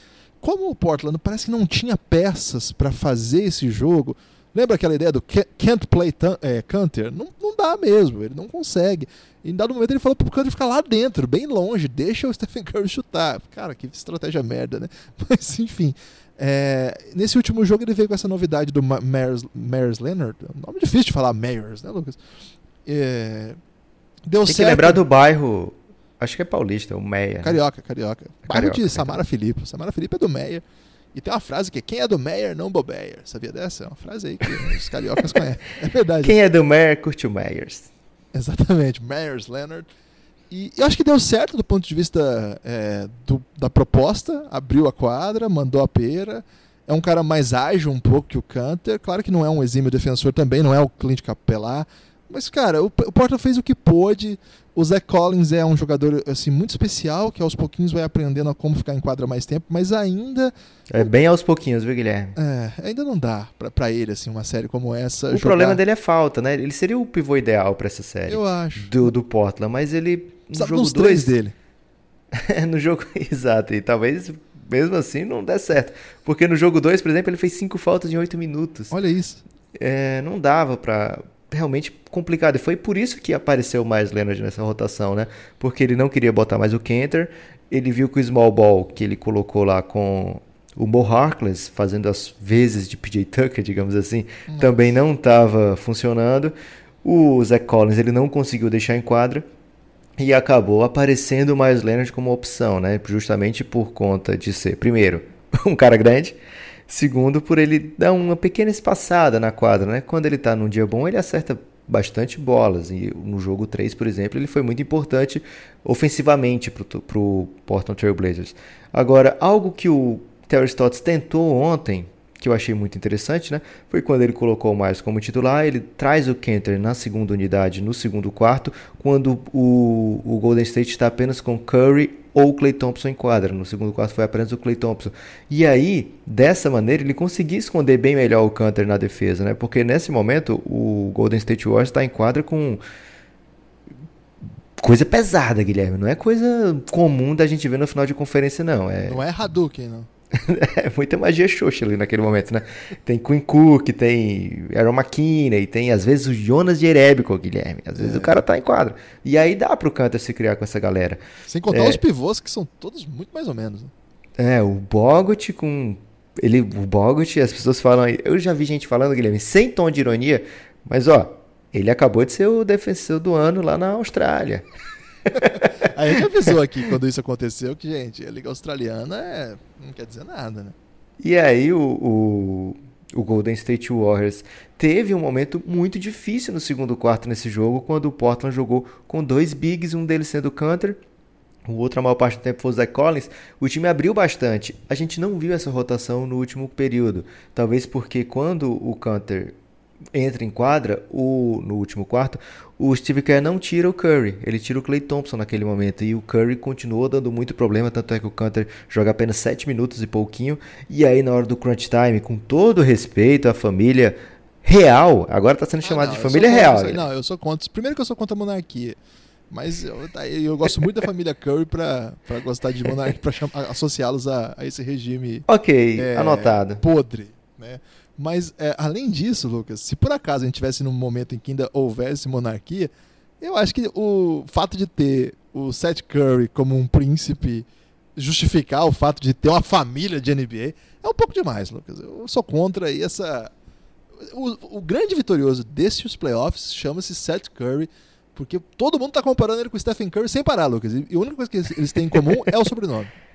como o Portland parece que não tinha peças para fazer esse jogo, lembra aquela ideia do can't play é, Canter? Não, não dá mesmo, ele não consegue. E em dado momento ele falou pro Canter ficar lá dentro, bem longe, deixa o Stephen Curry chutar. Cara, que estratégia merda, né? *laughs* Mas enfim. É, nesse último jogo ele veio com essa novidade do Myers, Leonard. É um nome difícil de falar, Myers, né, Lucas? É, deu Tem certo. que lembrar do bairro Acho que é paulista, o Meia. Carioca, carioca. É Bairro de Samara Filipe. Samara Filipe é do Meia. E tem uma frase que é quem é do Meyer não bobeia. Sabia dessa? É uma frase aí que *laughs* os cariocas conhecem. É verdade. Quem é do Meyer curte o Meyers. Exatamente, Meyers Leonard. E eu acho que deu certo do ponto de vista é, do, da proposta. Abriu a quadra, mandou a pera. É um cara mais ágil um pouco que o Canter. Claro que não é um exímio defensor também, não é o Clint Capellar. Mas, cara, o, o Portland fez o que pôde. O Zach Collins é um jogador assim muito especial, que aos pouquinhos vai aprendendo a como ficar em quadra mais tempo, mas ainda. É bem aos pouquinhos, viu, Guilherme? É, ainda não dá para ele, assim, uma série como essa. O jogar... problema dele é falta, né? Ele seria o pivô ideal para essa série. Eu acho. Do, do Portland, mas ele. No Sabe jogo 2 dele. *laughs* no jogo. *laughs* Exato, e talvez mesmo assim não dê certo. Porque no jogo 2, por exemplo, ele fez cinco faltas em oito minutos. Olha isso. É, não dava para realmente complicado. E foi por isso que apareceu mais Leonard nessa rotação, né? Porque ele não queria botar mais o Kenter. Ele viu que o small ball que ele colocou lá com o Mo Harkless fazendo as vezes de PJ Tucker, digamos assim, Nossa. também não estava funcionando. O Zach Collins ele não conseguiu deixar em quadra e acabou aparecendo o Miles Leonard como opção, né? Justamente por conta de ser, primeiro, *laughs* um cara grande, Segundo, por ele dar uma pequena espaçada na quadra, né? Quando ele está num dia bom, ele acerta bastante bolas. E no jogo 3, por exemplo, ele foi muito importante ofensivamente para o Portland Trail Blazers. Agora, algo que o Terry Stotts tentou ontem, que eu achei muito interessante, né? Foi quando ele colocou o Miles como titular, ele traz o Kenter na segunda unidade, no segundo quarto, quando o, o Golden State está apenas com Curry ou Clay Thompson em quadra. No segundo quarto foi apenas o Clay Thompson. E aí, dessa maneira, ele conseguia esconder bem melhor o Canter na defesa, né? Porque nesse momento o Golden State Warriors está em quadra com coisa pesada, Guilherme. Não é coisa comum da gente ver no final de conferência, não. É... Não é Hadouken, não. *laughs* é muita magia xoxa ali naquele momento, né? Tem Quinn Cook, tem Aaron McKinney, tem às vezes o Jonas Jerebico, Guilherme. Às vezes é. o cara tá em quadro. E aí dá pro Cantor se criar com essa galera. Sem contar é... os pivôs que são todos muito mais ou menos. Né? É, o Bogut com. Ele, o Bogut, as pessoas falam. Eu já vi gente falando, Guilherme, sem tom de ironia, mas ó, ele acabou de ser o defensor do ano lá na Austrália. *laughs* a gente avisou aqui quando isso aconteceu que, gente, a Liga Australiana é... não quer dizer nada, né? E aí o, o, o, Golden State Warriors teve um momento muito difícil no segundo quarto nesse jogo, quando o Portland jogou com dois bigs, um deles sendo o Canter, o outro a maior parte do tempo foi o Zach Collins, o time abriu bastante. A gente não viu essa rotação no último período. Talvez porque quando o Canter entra em quadra, o, no último quarto, o Steve Kerr não tira o Curry, ele tira o Clay Thompson naquele momento e o Curry continuou dando muito problema, tanto é que o Cantor joga apenas 7 minutos e pouquinho, e aí na hora do crunch time, com todo respeito à família real, agora está sendo ah, chamado ah, não, de família real. Contra, não, eu sou contra. Primeiro que eu sou contra a monarquia. Mas eu, eu gosto muito da família Curry pra, pra gostar de monarquia, pra associá-los a, a, esse regime. Ok, é, anotado. Podre, né? Mas, é, além disso, Lucas, se por acaso a gente tivesse num momento em que ainda houvesse monarquia, eu acho que o fato de ter o Seth Curry como um príncipe justificar o fato de ter uma família de NBA é um pouco demais, Lucas. Eu sou contra aí essa. O, o grande vitorioso desses playoffs chama-se Seth Curry, porque todo mundo está comparando ele com o Stephen Curry sem parar, Lucas. E a única coisa que eles têm em comum é o sobrenome. *laughs*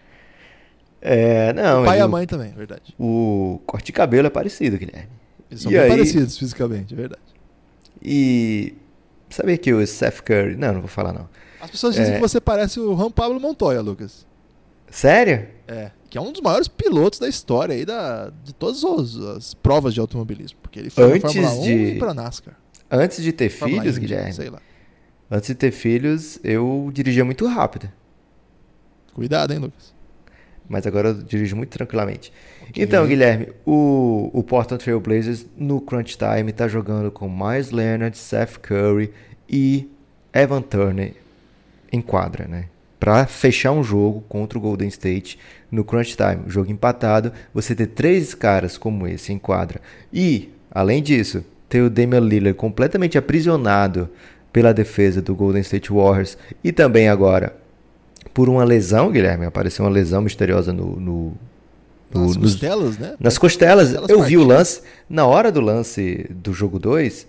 É, não. O pai e a mãe também, verdade. O corte de cabelo é parecido, Guilherme. Eles são e bem aí... parecidos fisicamente, é verdade. E sabia que o Seth Curry. Não, não vou falar não. As pessoas dizem é... que você parece o Juan Pablo Montoya, Lucas. Sério? É. Que é um dos maiores pilotos da história aí da, de todas as provas de automobilismo. Porque ele foi Antes pra Fórmula 1 de... e pra NASCAR. Antes de ter Fórmula filhos, Indy, Guilherme. Sei lá. Antes de ter filhos, eu dirigia muito rápido. Cuidado, hein, Lucas. Mas agora eu dirijo muito tranquilamente. Okay. Então, Guilherme, o, o Portland Trail Blazers no Crunch Time está jogando com Myers Leonard, Seth Curry e Evan Turner em quadra, né? Para fechar um jogo contra o Golden State no Crunch Time, jogo empatado, você ter três caras como esse em quadra e, além disso, ter o Damian Lillard completamente aprisionado pela defesa do Golden State Warriors e também agora por uma lesão, Guilherme, apareceu uma lesão misteriosa no, no no, nas costelas, né? Nas costelas. costelas eu vi o lance. Na hora do lance do jogo 2,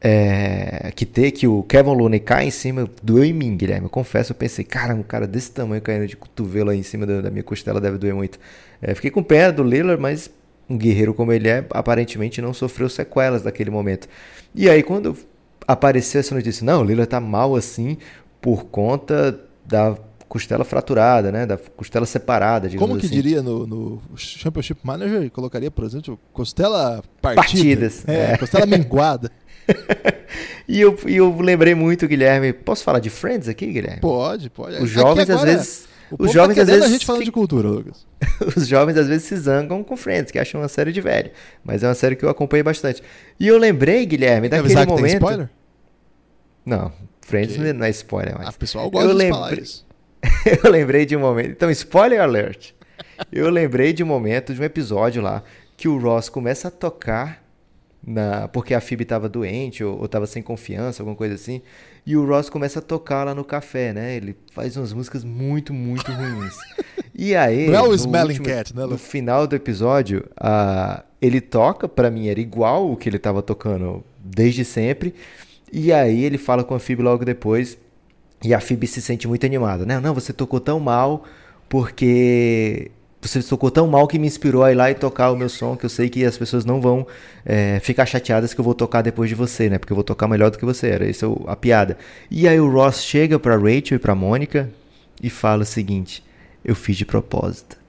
é, que ter que o Kevin Looney cai em cima, doeu em mim, Guilherme. Eu confesso, eu pensei, cara, um cara desse tamanho caindo de cotovelo aí em cima da, da minha costela deve doer muito. É, fiquei com pena do Lillard, mas um guerreiro como ele é, aparentemente não sofreu sequelas daquele momento. E aí, quando apareceu essa notícia, não, o Lillard tá mal assim por conta da costela fraturada, né? Da costela separada, Como que assim. diria no, no, Championship Manager? Colocaria, por exemplo, costela partida. Partidas. É, é. costela menguada. *laughs* e, eu, e eu lembrei muito, Guilherme. Posso falar de Friends aqui, Guilherme? Pode, pode. Os jovens às vezes. os jovens tá às vezes. a gente falando de cultura, Lucas. *laughs* os jovens às vezes se zangam com Friends, que acham uma série de velho. Mas é uma série que eu acompanhei bastante. E eu lembrei, Guilherme, daquele momento. Que tem spoiler? Não, Friends okay. não é spoiler mais. A ah, pessoal gosta eu de lembrei... falar isso. *laughs* eu lembrei de um momento. Então, spoiler alert. Eu lembrei de um momento, de um episódio lá, que o Ross começa a tocar na, porque a Phoebe estava doente ou, estava sem confiança, alguma coisa assim. E o Ross começa a tocar lá no café, né? Ele faz umas músicas muito, muito ruins. E aí, Não é o Smelling último, Cat, né? No final do episódio, uh, ele toca, para mim era igual o que ele estava tocando desde sempre. E aí ele fala com a Phoebe logo depois. E a Phoebe se sente muito animada, né? Não, você tocou tão mal porque você tocou tão mal que me inspirou a ir lá e tocar o meu som, que eu sei que as pessoas não vão é, ficar chateadas que eu vou tocar depois de você, né? Porque eu vou tocar melhor do que você era. Isso é a piada. E aí o Ross chega pra Rachel e pra Mônica e fala o seguinte: Eu fiz de propósito.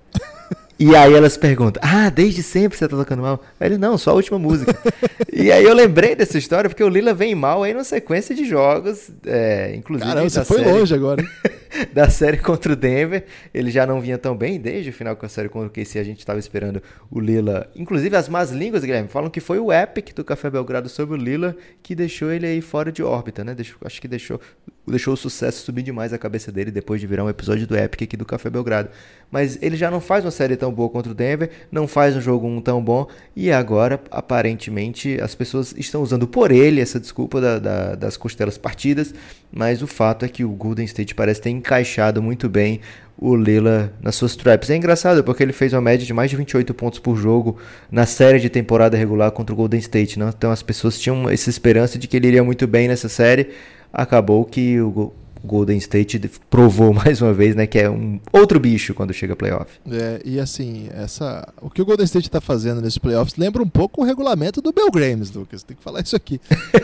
E aí elas perguntam: Ah, desde sempre você tá tocando mal? Aí ele, não, só a última música. *laughs* e aí eu lembrei dessa história porque o Lila vem mal aí na sequência de jogos, é, inclusive. Caramba, você foi série, longe agora. *laughs* *laughs* da série contra o Denver. Ele já não vinha tão bem desde o final com a série contra o KC. A gente estava esperando o Lila. Inclusive, as más línguas, Guilherme, falam que foi o Epic do Café Belgrado sobre o Lila que deixou ele aí fora de órbita, né? Deixou, acho que deixou, deixou o sucesso subir demais a cabeça dele depois de virar um episódio do Epic aqui do Café Belgrado. Mas ele já não faz uma série tão boa contra o Denver, não faz um jogo um tão bom, e agora, aparentemente, as pessoas estão usando por ele essa desculpa da, da, das costelas partidas, mas o fato é que o Golden State parece ter encaixado muito bem o Lila nas suas traps. É engraçado porque ele fez uma média de mais de 28 pontos por jogo na série de temporada regular contra o Golden State. Né? Então as pessoas tinham essa esperança de que ele iria muito bem nessa série. Acabou que o Golden State provou *laughs* mais uma vez, né, que é um outro bicho quando chega playoff. É, e assim, essa, o que o Golden State está fazendo nesses playoffs lembra um pouco o regulamento do Bill Games, Lucas. Tem que falar isso aqui.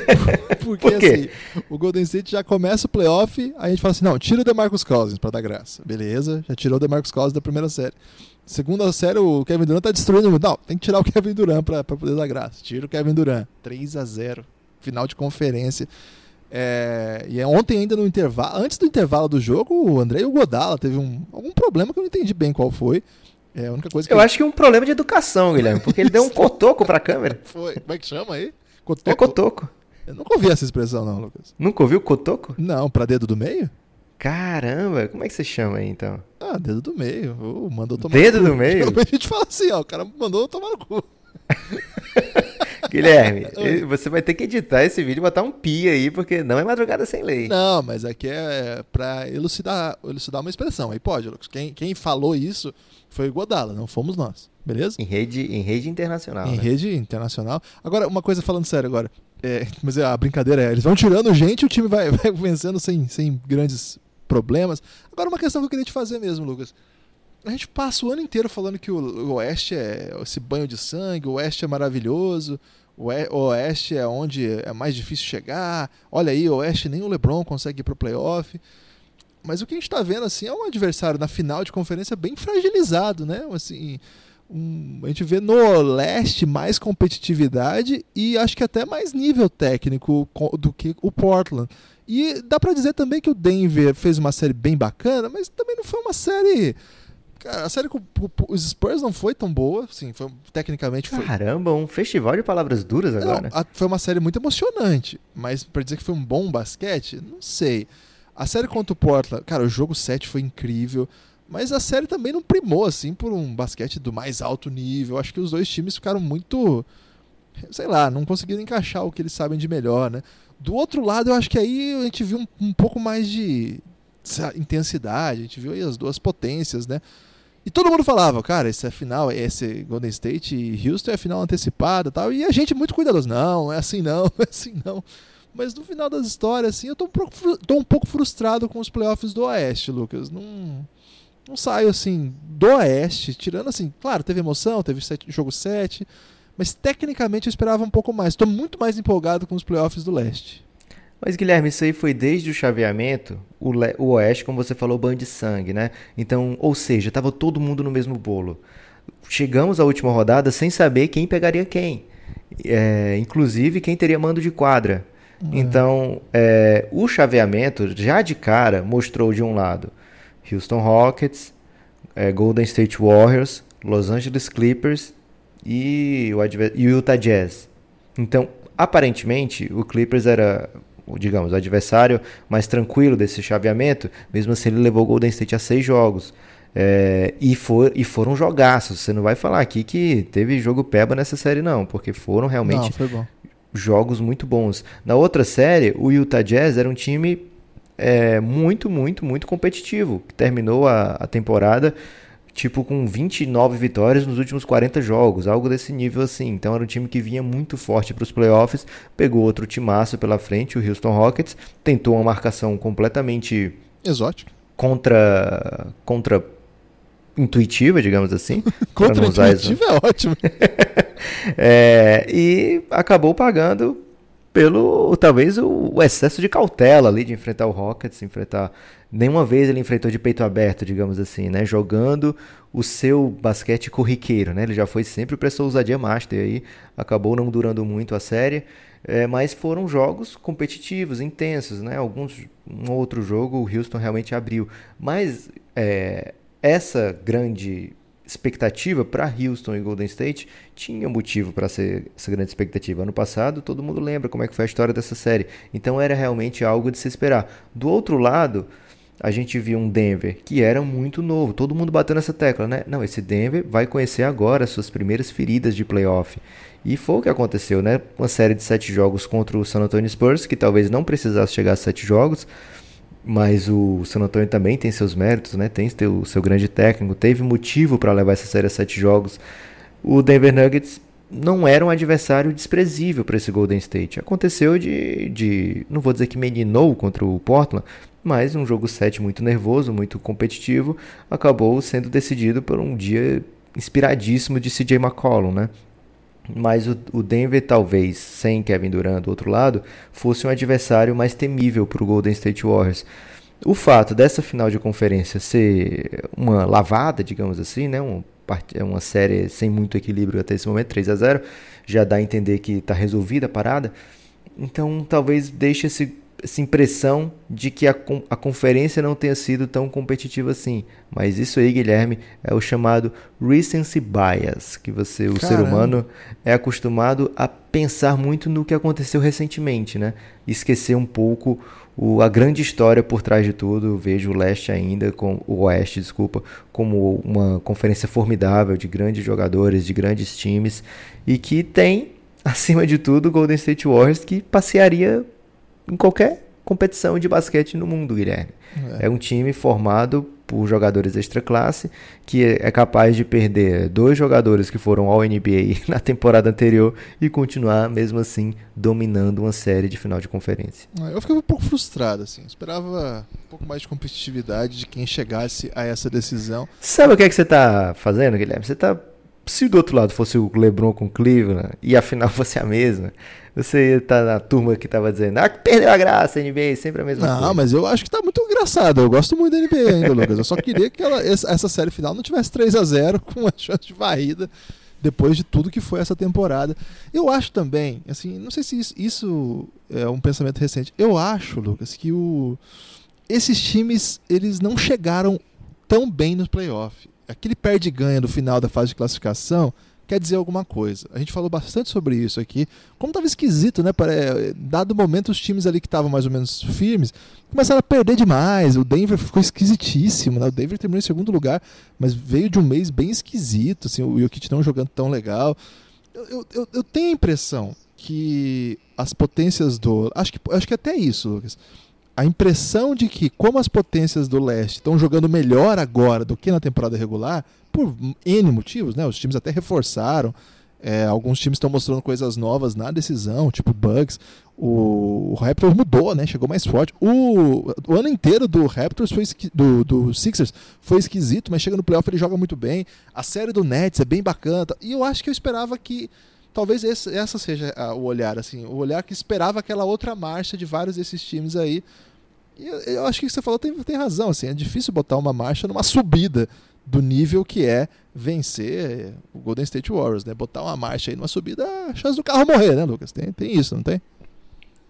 *laughs* Porque Por assim, o Golden State já começa o playoff, a gente fala assim: não, tira o DeMarcus Cousins para dar graça. Beleza, já tirou o DeMarcus Cousins da primeira série. Segunda série, o Kevin Durant tá destruindo. Não, tem que tirar o Kevin Durant para poder dar graça. Tira o Kevin Durant. 3 a 0 Final de conferência. É, e é ontem ainda no intervalo, antes do intervalo do jogo, o André Godala teve um, algum problema que eu não entendi bem qual foi. É a única coisa que eu ele... acho que é um problema de educação, Guilherme, porque ele deu um *laughs* cotoco para a câmera. Foi. Como é que chama aí? Cotoco? É cotoco. Eu nunca ouvi essa expressão, não, Lucas. Nunca ouviu cotoco? Não, pra dedo do meio? Caramba, como é que você chama aí então? Ah, dedo do meio. Oh, mandou tomar Dedo no cu. do meio? *laughs* Geralmente a gente fala assim, ó, o cara mandou tomar no cu. *laughs* *laughs* Guilherme, você vai ter que editar esse vídeo e botar um pi aí, porque não é madrugada sem lei. Não, mas aqui é pra elucidar, elucidar uma expressão. Aí pode, Lucas. Quem, quem falou isso foi o Godala, não fomos nós. Beleza? Em rede, em rede internacional. em né? rede internacional. Agora, uma coisa falando sério agora. É, *laughs* mas a brincadeira é, eles vão tirando gente e o time vai, *laughs* vai vencendo sem, sem grandes problemas. Agora, uma questão que eu queria te fazer mesmo, Lucas. A gente passa o ano inteiro falando que o, o Oeste é esse banho de sangue, o Oeste é maravilhoso, o Oe- o Oeste é onde é mais difícil chegar. Olha aí, o Oeste nem o LeBron consegue ir pro playoff. Mas o que a gente está vendo assim é um adversário na final de conferência bem fragilizado, né? Assim, um- a gente vê no leste mais competitividade e acho que até mais nível técnico co- do que o Portland. E dá pra dizer também que o Denver fez uma série bem bacana, mas também não foi uma série. Cara, a série com os Spurs não foi tão boa, sim, foi, tecnicamente foi. Caramba, um festival de palavras duras Não, agora. a- foi uma série muito emocionante, mas pra dizer que foi um bom basquete, não sei. A série contra o Portland, cara, o jogo 7 foi incrível, mas a série também não primou assim por um basquete do mais alto nível. Acho que os dois times ficaram muito, sei lá, não conseguiram encaixar o que eles sabem de melhor, né? Do outro lado, eu acho que aí a gente viu um, um pouco mais de intensidade, a gente viu aí as duas potências, né? E todo mundo falava, cara, esse é final, esse Golden State e Houston é final antecipada tal. E a gente muito cuidadoso. Não, é assim não, *laughs* é assim não. Mas no final das histórias, assim, eu tô um pouco, tô um pouco frustrado com os playoffs do Oeste, Lucas. Não, não saio, assim, do Oeste, tirando, assim, claro, teve emoção, teve sete- jogo 7, mas tecnicamente eu esperava um pouco mais. Tô muito mais empolgado com os playoffs do Leste. Mas, Guilherme, isso aí foi desde o chaveamento, o, le- o Oeste, como você falou, banho de sangue, né? Então, ou seja, tava todo mundo no mesmo bolo. Chegamos à última rodada sem saber quem pegaria quem. É, inclusive, quem teria mando de quadra. Então, é, o chaveamento, já de cara, mostrou de um lado Houston Rockets, é, Golden State Warriors, Los Angeles Clippers e o, Utah Jazz. Então, aparentemente, o Clippers era, digamos, o adversário mais tranquilo desse chaveamento, mesmo assim ele levou o Golden State a seis jogos. É, e, for, e foram jogaços. Você não vai falar aqui que teve jogo peba nessa série, não, porque foram realmente Não, jogos muito bons. Na outra série, o Utah Jazz era um time é, muito, muito, muito competitivo, que terminou a, a temporada tipo com 29 vitórias nos últimos 40 jogos, algo desse nível assim. Então era um time que vinha muito forte para os playoffs, pegou outro timaço pela frente, o Houston Rockets, tentou uma marcação completamente Exótico. contra contra intuitiva, digamos assim. *laughs* isso. Contra-intuitivo é ótimo. *laughs* É, e acabou pagando pelo talvez o, excesso de cautela ali de enfrentar o Rockets, enfrentar nenhuma vez ele enfrentou de peito aberto, digamos assim, né, jogando o seu basquete corriqueiro, né? Ele já foi sempre para essa ousadia master aí, acabou não durando muito a série, é, mas foram jogos competitivos, intensos, né? Alguns um outro jogo o Houston realmente abriu, mas é, essa grande expectativa para Houston e Golden State tinha motivo para ser essa grande expectativa. Ano passado, todo mundo lembra como é que foi a história dessa série. Então era realmente algo de se esperar. Do outro lado, a gente viu um Denver que era muito novo. Todo mundo bateu nessa tecla, né? Não, esse Denver vai conhecer agora as suas primeiras feridas de playoff. E foi o que aconteceu, né? Uma série de sete jogos contra o San Antonio Spurs, que talvez não precisasse chegar a sete jogos, mas o San Antonio também tem seus méritos, né? Tem seu, seu grande técnico, teve motivo para levar essa série a sete jogos. O Denver Nuggets não era um adversário desprezível para esse Golden State. Aconteceu de, de, não vou dizer que meninou contra o Portland, mas um jogo 7 muito nervoso, muito competitivo, acabou sendo decidido por um dia inspiradíssimo de CJ McCollum, né? Mas o, Denver, talvez, sem Kevin Durant do outro lado, fosse um adversário mais temível para o Golden State Warriors. O fato dessa final de conferência ser uma lavada, digamos assim, né? Um, é uma série sem muito equilíbrio até esse momento, 3 a 0 já dá a entender que está resolvida a parada. Então, talvez deixe esse, essa impressão de que a, a conferência não tenha sido tão competitiva assim. Mas isso aí, Guilherme, é o chamado recency bias, que você, o ser Caramba. humano, é acostumado a pensar muito no que aconteceu recentemente, né? Esquecer um pouco o, a grande história por trás de tudo. Vejo o leste ainda, com, o oeste, desculpa, como uma conferência formidável de grandes jogadores, de grandes times e que tem, *laughs* acima de tudo, o Golden State Warriors que passearia em qualquer competição de basquete no mundo, Guilherme. É, é um time formado por jogadores extra classe, que é capaz de perder dois jogadores que foram ao NBA *laughs* na temporada anterior e continuar mesmo assim dominando uma série de final de conferência. É, eu fiquei um pouco frustrado assim, esperava um pouco mais de competitividade de quem chegasse a essa decisão. Sabe o que é que você está fazendo, Guilherme? Você está se do outro lado fosse o LeBron com Cleveland e a final *laughs* fosse a mesma, você ia estar tá na turma que estava dizendo, ah, perdeu a graça, a NBA, sempre a mesma não, coisa. Não, mas eu acho que tá muito engraçado. Eu gosto muito da NBA ainda, Lucas. Eu só queria que ela, essa série final não tivesse 3 a 0 *laughs* com uma chance de varrida depois de tudo que foi essa temporada. Eu acho também, assim, não sei se isso, isso é um pensamento recente. Eu acho, Lucas, que o, esses times eles não chegaram tão bem nos playoffs aquele perde ganha no final da fase de classificação quer dizer alguma coisa. A gente falou bastante sobre isso aqui. Como estava esquisito, né? Para, dado momento, os times ali que estavam mais ou menos firmes começaram a perder demais. O Denver ficou esquisitíssimo, né? O Denver terminou em segundo lugar, mas veio de um mês bem esquisito. Assim, o Jokic não jogando tão legal. Eu, eu, eu tenho a impressão que as potências do. Acho que, acho que até isso, Lucas a impressão de que, como as potências do leste estão jogando melhor agora do que na temporada regular, por N motivos, né? Os times até reforçaram. É, alguns times estão mostrando coisas novas na decisão, tipo bugs. O, o Raptors mudou, né? Chegou mais forte. O, o ano inteiro do Raptors foi do, do Sixers foi esquisito, mas chega no playoff ele joga muito bem. A série do Nets é bem bacana. E eu acho que eu esperava que talvez esse, essa seja o olhar, assim, o olhar que esperava aquela outra marcha de vários desses times aí eu, eu acho que o que você falou tem, tem razão. Assim, é difícil botar uma marcha numa subida do nível que é vencer o Golden State Warriors, né? Botar uma marcha aí numa subida, a chance do carro morrer, né, Lucas? Tem, tem isso, não tem?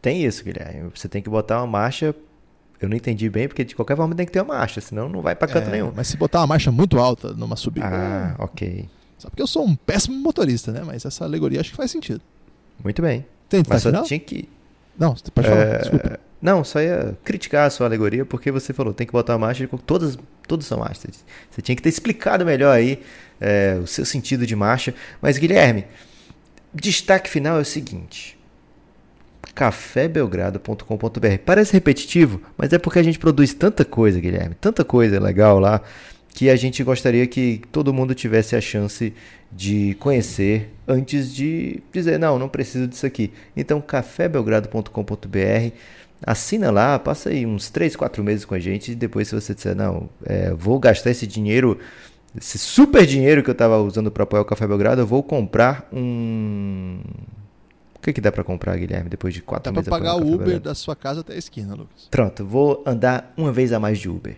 Tem isso, Guilherme. Você tem que botar uma marcha. Eu não entendi bem, porque de qualquer forma tem que ter uma marcha, senão não vai para canto é, nenhum. Mas se botar uma marcha muito alta numa subida. Ah, ok. Só porque eu sou um péssimo motorista, né? Mas essa alegoria acho que faz sentido. Muito bem. Tem Mas só tinha que. Não, você pode falar, é... desculpa. Não, só ia criticar a sua alegoria, porque você falou, tem que botar a marcha, todas, todas são marchas. Você tinha que ter explicado melhor aí é, o seu sentido de marcha. Mas, Guilherme, destaque final é o seguinte: cafébelgrado.com.br. Parece repetitivo, mas é porque a gente produz tanta coisa, Guilherme, tanta coisa legal lá, que a gente gostaria que todo mundo tivesse a chance de conhecer antes de dizer, não, não preciso disso aqui. Então, cafébelgrado.com.br assina lá, passa aí uns 3, 4 meses com a gente e depois se você disser, não, é, vou gastar esse dinheiro, esse super dinheiro que eu estava usando para apoiar o Café Belgrado, eu vou comprar um... O que, que dá para comprar, Guilherme, depois de 4 meses? Dá para pagar o Uber Belgrado? da sua casa até a esquina, Lucas. Pronto, vou andar uma vez a mais de Uber.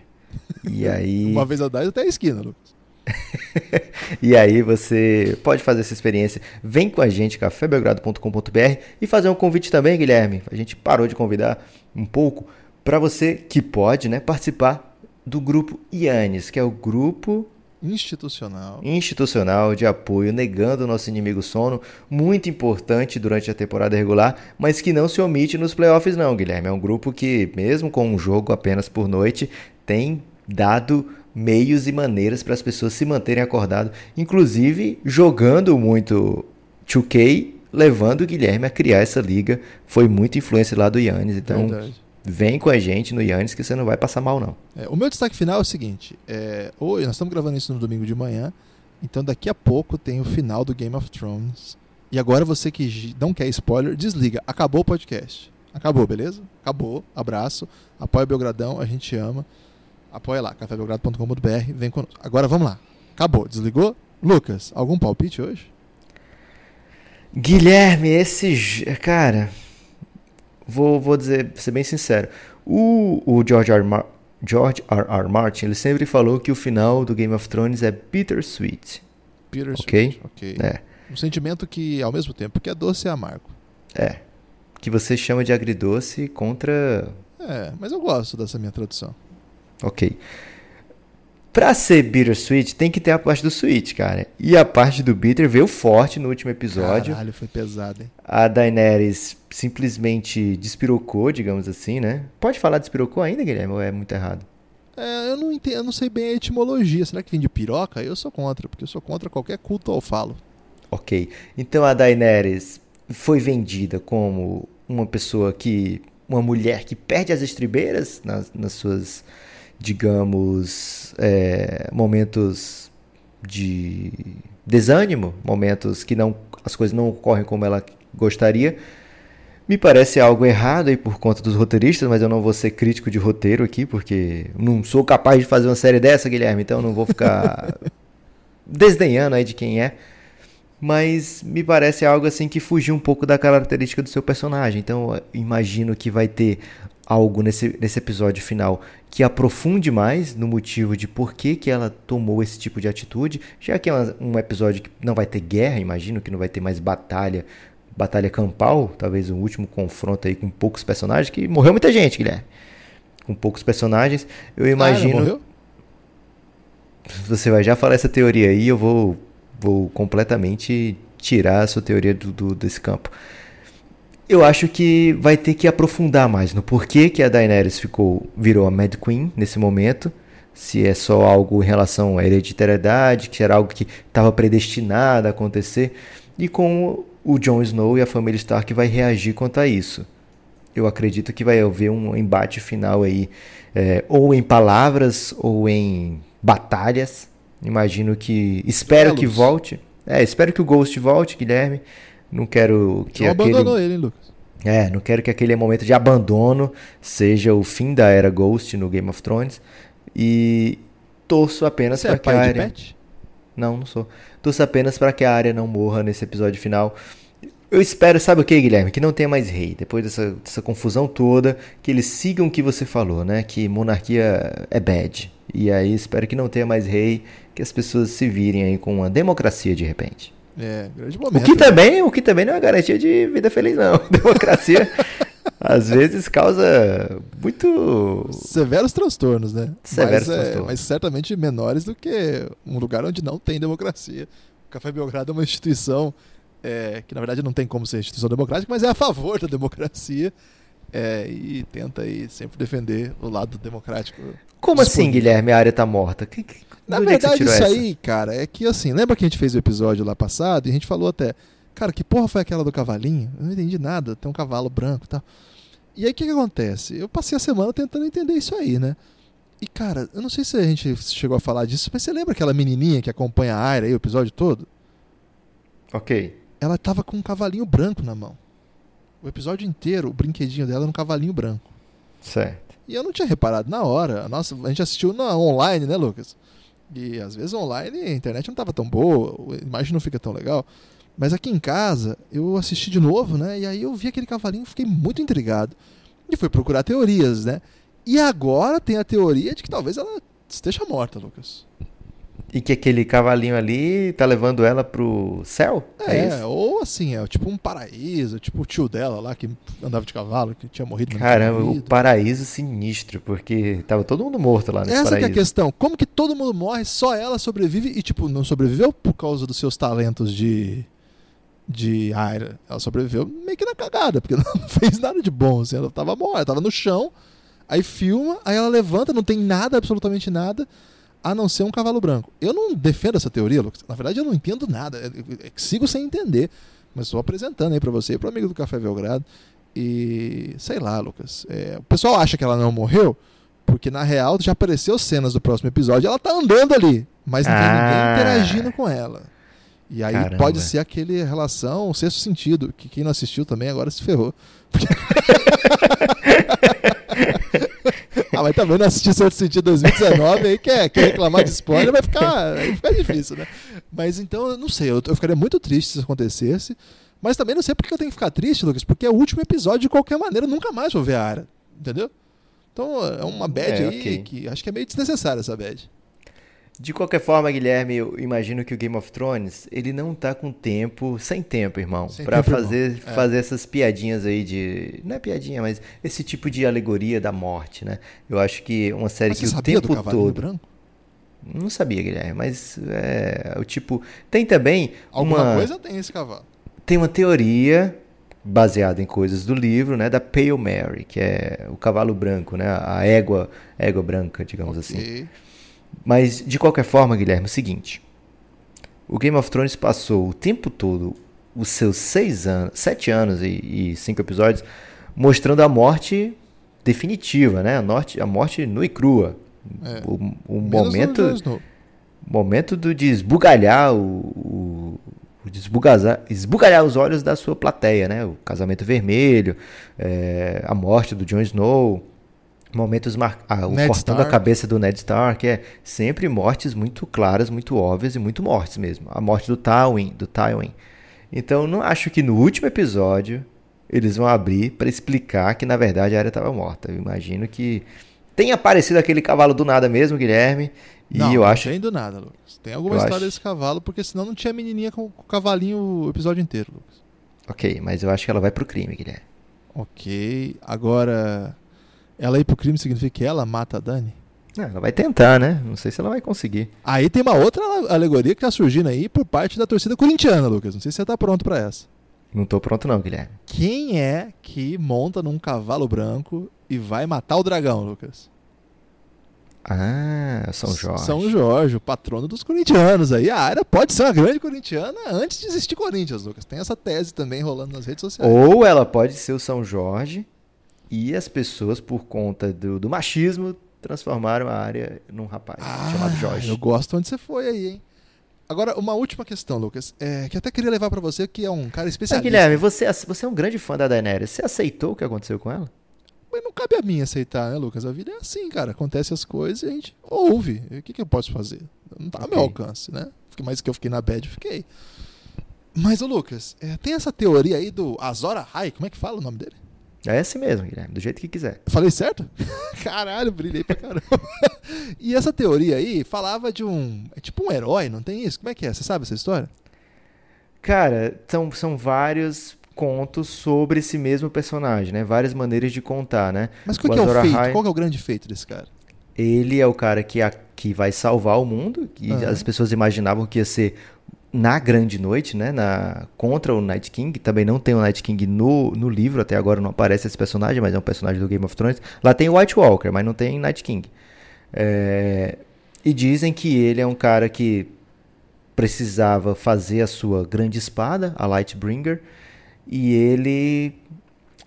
E *laughs* aí... uma vez a mais até a esquina, Lucas. *laughs* e aí você pode fazer essa experiência. Vem com a gente, cafébelgrado.com.br e fazer um convite também, Guilherme. A gente parou de convidar um pouco para você que pode, né, participar do grupo IANES, que é o grupo institucional institucional de apoio negando o nosso inimigo sono, muito importante durante a temporada regular, mas que não se omite nos playoffs não, Guilherme. É um grupo que mesmo com um jogo apenas por noite tem dado meios e maneiras para as pessoas se manterem acordadas, inclusive jogando muito 2K, levando o Guilherme a criar essa liga. Foi muita influência lá do Yannis, então Verdade. vem com a gente no Yannis que você não vai passar mal não. É, o meu destaque final é o seguinte, é, hoje nós estamos gravando isso no domingo de manhã, então daqui a pouco tem o final do Game of Thrones. E agora você que não quer spoiler, desliga. Acabou o podcast. Acabou, beleza? Acabou. Abraço. Apoia o Belgradão, a gente ama. Apoia lá, cafébelgrado.com.br, vem conosco. Agora vamos lá. Acabou, desligou? Lucas, algum palpite hoje? Guilherme, esse. Cara, vou, vou dizer, ser bem sincero. O, o George, R. Mar George R. R. Martin ele sempre falou que o final do Game of Thrones é bittersweet. Bittersweet, ok. É. Um sentimento que, ao mesmo tempo, que é doce e amargo. É. Que você chama de agridoce contra. É, mas eu gosto dessa minha tradução. Ok. Pra ser bittersweet, tem que ter a parte do sweet, cara. E a parte do bitter veio forte no último episódio. Caralho, foi pesado, hein? A Daenerys simplesmente despirocou, digamos assim, né? Pode falar despirocou ainda, Guilherme? Ou é muito errado? É, eu não entendo, eu não sei bem a etimologia. Será que vem de piroca? Eu sou contra, porque eu sou contra qualquer culto ao falo. Ok. Então a Daenerys foi vendida como uma pessoa que. Uma mulher que perde as estribeiras nas, nas suas, digamos, é, momentos de desânimo, momentos que não as coisas não ocorrem como ela gostaria. Me parece algo errado aí por conta dos roteiristas, mas eu não vou ser crítico de roteiro aqui, porque não sou capaz de fazer uma série dessa, Guilherme, então não vou ficar *laughs* desdenhando aí de quem é mas me parece algo assim que fugiu um pouco da característica do seu personagem. Então, imagino que vai ter algo nesse, nesse episódio final que aprofunde mais no motivo de por que, que ela tomou esse tipo de atitude, já que é um episódio que não vai ter guerra, imagino que não vai ter mais batalha, batalha campal, talvez um último confronto aí com poucos personagens, que morreu muita gente, Guilherme. Com poucos personagens, eu imagino. Ah, Você vai já falar essa teoria aí, eu vou vou completamente tirar a sua teoria do, do, desse campo. Eu acho que vai ter que aprofundar mais no porquê que a Daenerys ficou virou a Mad Queen nesse momento. Se é só algo em relação à hereditariedade, que era algo que estava predestinado a acontecer, e como o Jon Snow e a família Stark vai reagir quanto a isso. Eu acredito que vai haver um embate final aí, é, ou em palavras ou em batalhas, Imagino que. Espero Belos. que volte. É, espero que o Ghost volte, Guilherme. Não quero que. Não aquele... abandonou ele, hein, Lucas? É, não quero que aquele momento de abandono seja o fim da era Ghost no Game of Thrones. E torço apenas para é que a área. Não, não sou. Torço apenas para que a área não morra nesse episódio final. Eu espero, sabe o que, Guilherme? Que não tenha mais rei. Depois dessa, dessa confusão toda, que eles sigam o que você falou, né? Que monarquia é bad. E aí espero que não tenha mais rei, que as pessoas se virem aí com uma democracia de repente. É, grande momento. O que né? também, o que também não é garantia de vida feliz não. *laughs* Democracia às vezes causa muito severos transtornos, né? Severos mas, transtornos. É, mas certamente menores do que um lugar onde não tem democracia. O Café Belgrado é uma instituição é, que na verdade não tem como ser instituição democrática, mas é a favor da democracia é, e tenta aí sempre defender o lado democrático. Como assim, Guilherme, a área tá morta? Que, que, Na verdade, isso essa? aí, cara, é que assim, lembra que a gente fez o episódio lá passado e a gente falou até, cara, que porra foi aquela do cavalinho? Eu não entendi nada, tem um cavalo branco e tal. E aí o que, que acontece? Eu passei a semana tentando entender isso aí, né? E cara, eu não sei se a gente chegou a falar disso, mas você lembra aquela menininha que acompanha a área aí o episódio todo? Ok. Ela tava com um cavalinho branco na mão. O episódio inteiro, o brinquedinho dela era um cavalinho branco. Certo. E eu não tinha reparado na hora. Nossa, a gente assistiu na online, né, Lucas? E às vezes online a internet não estava tão boa, a imagem não fica tão legal. Mas aqui em casa, eu assisti de novo, né? E aí eu vi aquele cavalinho, fiquei muito intrigado. E fui procurar teorias, né? E agora tem a teoria de que talvez ela esteja morta, Lucas. E que aquele cavalinho ali tá levando ela pro céu? É, é ou assim, é tipo um paraíso, tipo o tio dela lá que andava de cavalo, que tinha morrido. Caramba, morrido. o paraíso sinistro, porque tava todo mundo morto lá nesse Essa paraíso. Essa é a questão. Como que todo mundo morre, só ela sobrevive e, tipo, não sobreviveu por causa dos seus talentos de. de Aira. Ela sobreviveu meio que na cagada, porque *laughs* não fez nada de bom, assim, ela tava morta, tava no chão, aí filma, aí ela levanta, não tem nada, absolutamente nada a não ser um cavalo branco. Eu não defendo essa teoria, Lucas. Na verdade, eu não entendo nada. Eu sigo sem entender. Mas estou apresentando aí para você e para o amigo do Café Belgrado. E sei lá, Lucas. É, o pessoal acha que ela não morreu porque na real já apareceu cenas do próximo episódio. Ela tá andando ali, mas não ah. tem ninguém interagindo com ela. E aí Caramba. pode ser aquele relação, o sexto sentido, que quem não assistiu também agora se ferrou. *laughs* ah, mas também não assistiu Sexto Sentido 2019, aí quer, quer reclamar de spoiler, vai ficar, vai ficar difícil, né? Mas então, eu não sei, eu, eu ficaria muito triste se isso acontecesse. Mas também não sei porque eu tenho que ficar triste, Lucas, porque é o último episódio de qualquer maneira, nunca mais vou ver a área. Entendeu? Então é uma bad é, aí okay. que acho que é meio desnecessária essa bad. De qualquer forma, Guilherme, eu imagino que o Game of Thrones, ele não tá com tempo, sem tempo, irmão, para fazer irmão. É. fazer essas piadinhas aí de, não é piadinha, mas esse tipo de alegoria da morte, né? Eu acho que uma série mas que o tempo do todo branco? Não sabia, Guilherme, mas é o tipo. Tem também. Alguma uma, coisa tem esse cavalo. Tem uma teoria baseada em coisas do livro, né, da Pale Mary, que é o cavalo branco, né, a égua, égua branca, digamos assim. Mas de qualquer forma, Guilherme, é o seguinte: o Game of Thrones passou o tempo todo, os seus seis anos, sete anos e, e cinco episódios, mostrando a morte definitiva, né? A morte, a morte nua e crua. É. O, o momento, momento do de esbugalhar o, o, esbugalhar os olhos da sua plateia, né? O casamento vermelho, é, a morte do Jon Snow, momentos mar... ah, o Ned cortando Stark. a cabeça do Ned Stark, é sempre mortes muito claras, muito óbvias e muito mortes mesmo. A morte do Tywin, do Tywin. Então não acho que no último episódio eles vão abrir para explicar que na verdade a Arya estava morta. Eu imagino que tenha aparecido aquele cavalo do nada mesmo, Guilherme. E não, eu não acho tem do nada, Lucas. Tem alguma Eu história acho- desse cavalo, porque senão não tinha menininha com, com o cavalinho o episódio inteiro, Lucas. Ok, mas eu acho que ela vai pro crime, Guilherme. Ok. Agora, ela ir pro crime significa que ela mata a Dani? Não, ela vai tentar, né? Não sei se ela vai conseguir. Aí tem uma outra alegoria que tá surgindo aí por parte da torcida corintiana, Lucas. Não sei se você tá pronto pra essa. Não tô pronto não, Guilherme. Quem é que monta num cavalo branco e vai matar o dragão, Lucas? Ah, São Jorge. São Jorge, o patrono dos corintianos aí. A área pode ser uma grande corintiana antes de existir Corinthians, Lucas. Tem essa tese também rolando nas redes sociais. Ou ela pode ser o São Jorge e as pessoas, por conta do, do machismo, transformaram a área num rapaz chamado Jorge. Ah, Eu gosto onde você foi aí, hein? Agora, uma última questão, Lucas, é, que até queria levar pra você, que é um cara Mas, especialista. Guilherme, você, você é um grande fã da Daenerys. Você aceitou o que aconteceu com ela? Mas não cabe a mim aceitar, né, Lucas? A vida é assim, cara. Acontece as coisas e a gente ouve. O que, que eu posso fazer? Não tá ao meu alcance, né? Mais que eu fiquei na bad, fiquei. Mas, ô Lucas, é, tem essa teoria aí do Azora High, como é que fala o nome dele? É esse mesmo, Guilherme, do jeito que quiser. Falei certo? *laughs* Caralho, brilhei pra caramba. e essa teoria aí falava de um. É tipo um herói, não tem isso? Como é que é? Você sabe essa história? Cara, são, são vários contos sobre esse mesmo personagem, né? Várias maneiras de contar, né? Mas qual O que é o feito? Qual é o grande feito desse cara? Ele é o cara que, a- que vai salvar o mundo, que Aham. as pessoas imaginavam que ia ser na grande noite, né? Na, contra o Night King. Também não tem o Night King no, no livro, até agora não aparece esse personagem, mas é um personagem do Game of Thrones. Lá tem o White Walker, mas não tem Night King. É, e dizem que ele é um cara que precisava fazer a sua grande espada, a Lightbringer, e ele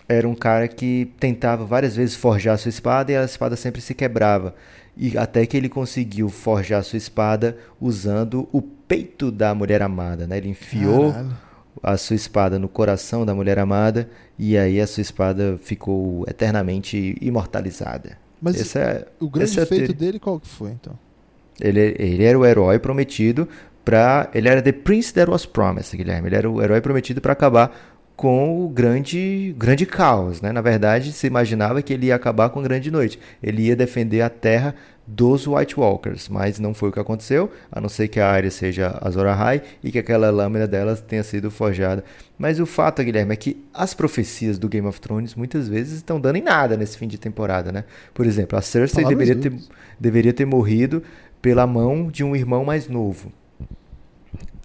era um cara que tentava várias vezes forjar a sua espada e a espada sempre se quebrava. E até que ele conseguiu forjar a sua espada usando o peito da mulher amada, né? Ele enfiou Caralho. a sua espada no coração da mulher amada e aí a sua espada ficou eternamente imortalizada. Mas Esse é, o grande esse é feito dele qual que foi, então? Ele, ele era o herói prometido para. Ele era The Prince That Was Promised, Guilherme. Ele era o herói prometido para acabar com o grande, grande caos, né? Na verdade, se imaginava que ele ia acabar com a grande noite. Ele ia defender a terra dos White Walkers, mas não foi o que aconteceu, a não ser que a área seja Azor Ahai e que aquela lâmina delas tenha sido forjada. Mas o fato, Guilherme, é que as profecias do Game of Thrones muitas vezes estão dando em nada nesse fim de temporada, né? Por exemplo, a Cersei Palavras deveria ter, deveria ter morrido pela mão de um irmão mais novo.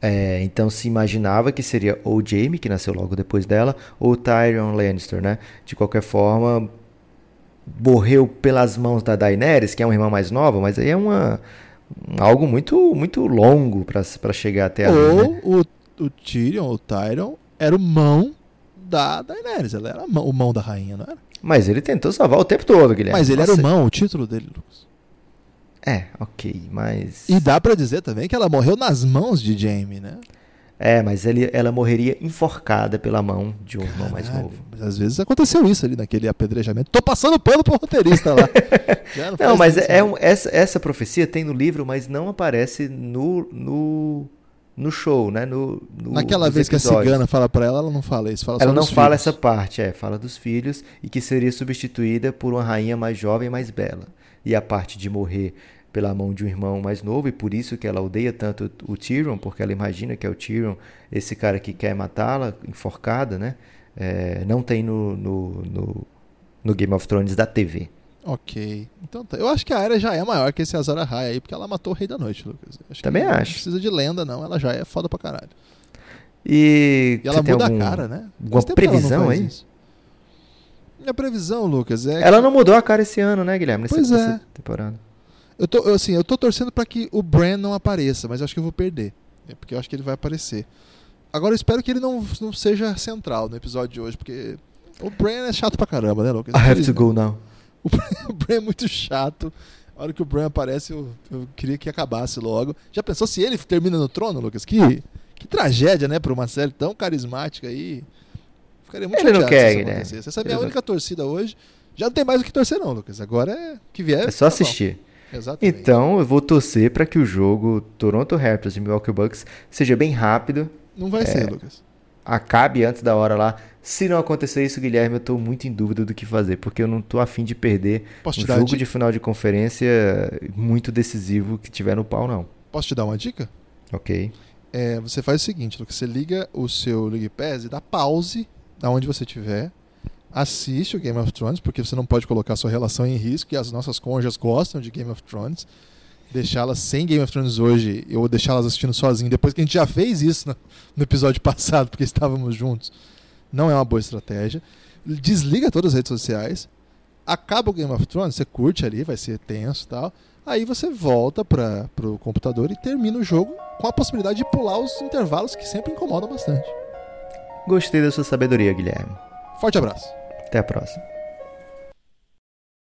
É, então se imaginava que seria ou Jaime, que nasceu logo depois dela, ou Tyrion Lannister, né? De qualquer forma, morreu pelas mãos da Daenerys, que é uma irmã mais nova, mas aí é uma um- algo muito muito longo para chegar até ali, Ou né? o, o Tyrion, o Tyrion, era o mão da Daenerys. Ela era mão- o mão da rainha, não era? Mas ele tentou salvar o tempo todo, Guilherme. Mas ele era o Nossa. mão, o título dele, Lucas. É, ok, mas E dá pra dizer também que ela morreu nas mãos de Jaime, né? É, mas ele, ela morreria enforcada pela mão de um irmão mais Caralho, novo. mas Às vezes aconteceu isso ali naquele apedrejamento. Tô passando pano pro roteirista lá. *laughs* Não, faz mas é, né? um- essa, essa profecia tem no livro, mas não aparece no, no, no show, né? No, no- Naquela vez que a episódios. cigana fala pra ela, ela não fala isso. Fala Ela não fala filhos. essa parte, é, fala dos filhos e que seria substituída por uma rainha mais jovem e mais bela. E a parte de morrer pela mão de um irmão mais novo, e por isso que ela odeia tanto o Tyrion, porque ela imagina que é o Tyrion, esse cara que quer matá-la, enforcada, né? É, não tem no, no, no, no Game of Thrones da TV. Ok. Então tá. Eu acho que a área já é maior que esse Azor Ahai aí, porque ela matou o Rei da Noite, Lucas. Acho Também acho. Não precisa de lenda, não. Ela já é foda pra caralho. E, E ela muda algum- a cara, né? alguma previsão aí? isso. Minha previsão, Lucas, é Ela que não mudou a cara esse ano, né, Guilherme? Nessa, Pois é. temporada. Eu tô, eu, assim, eu tô torcendo pra que o Bran não apareça, mas eu acho que eu vou perder. É porque eu acho que ele vai aparecer. Agora eu espero que ele não, não seja central no episódio de hoje, porque o Bran é chato pra caramba, né, Lucas? I have to go now. O Bran, *laughs* o Bran é muito chato. A hora que o Bran aparece, eu, eu queria que acabasse logo. Já pensou se ele termina no trono, Lucas? Que, que tragédia, né, pra uma série tão carismática aí. Ficaria muito Ele não quer, acontecesse. Essa é a minha Ele não- única torcida hoje. Já não tem mais o que torcer, não, Lucas. Agora é que vier. É só tá bom. Exatamente. Então, eu vou torcer para que o jogo Toronto Raptors e Milwaukee Bucks seja bem rápido, Não vai É. ser, Lucas. acabe antes da hora lá. Se não acontecer isso, Guilherme, eu tô muito em dúvida do que fazer, porque eu não tô afim de perder Posso um jogo dica? de final de conferência muito decisivo que tiver no pau, não. Posso te dar uma dica? Ok? É, você faz o seguinte, Lucas, você liga o seu League Pass e dá pause aonde você estiver, assiste o Game of Thrones, porque você não pode colocar sua relação em risco, e as nossas cônjuges gostam de Game of Thrones. Deixá-las sem Game of Thrones hoje, ou deixá-las assistindo sozinho, depois que a gente já fez isso no, no episódio *laughs* passado, porque estávamos juntos, não é uma boa estratégia. Desliga todas as redes sociais, acaba o Game of Thrones, você curte ali, vai ser tenso e tal. Aí você volta para o computador e termina o jogo com a possibilidade de pular os intervalos que sempre incomodam bastante. Gostei da sua sabedoria, Guilherme. Forte abraço. Até a próxima.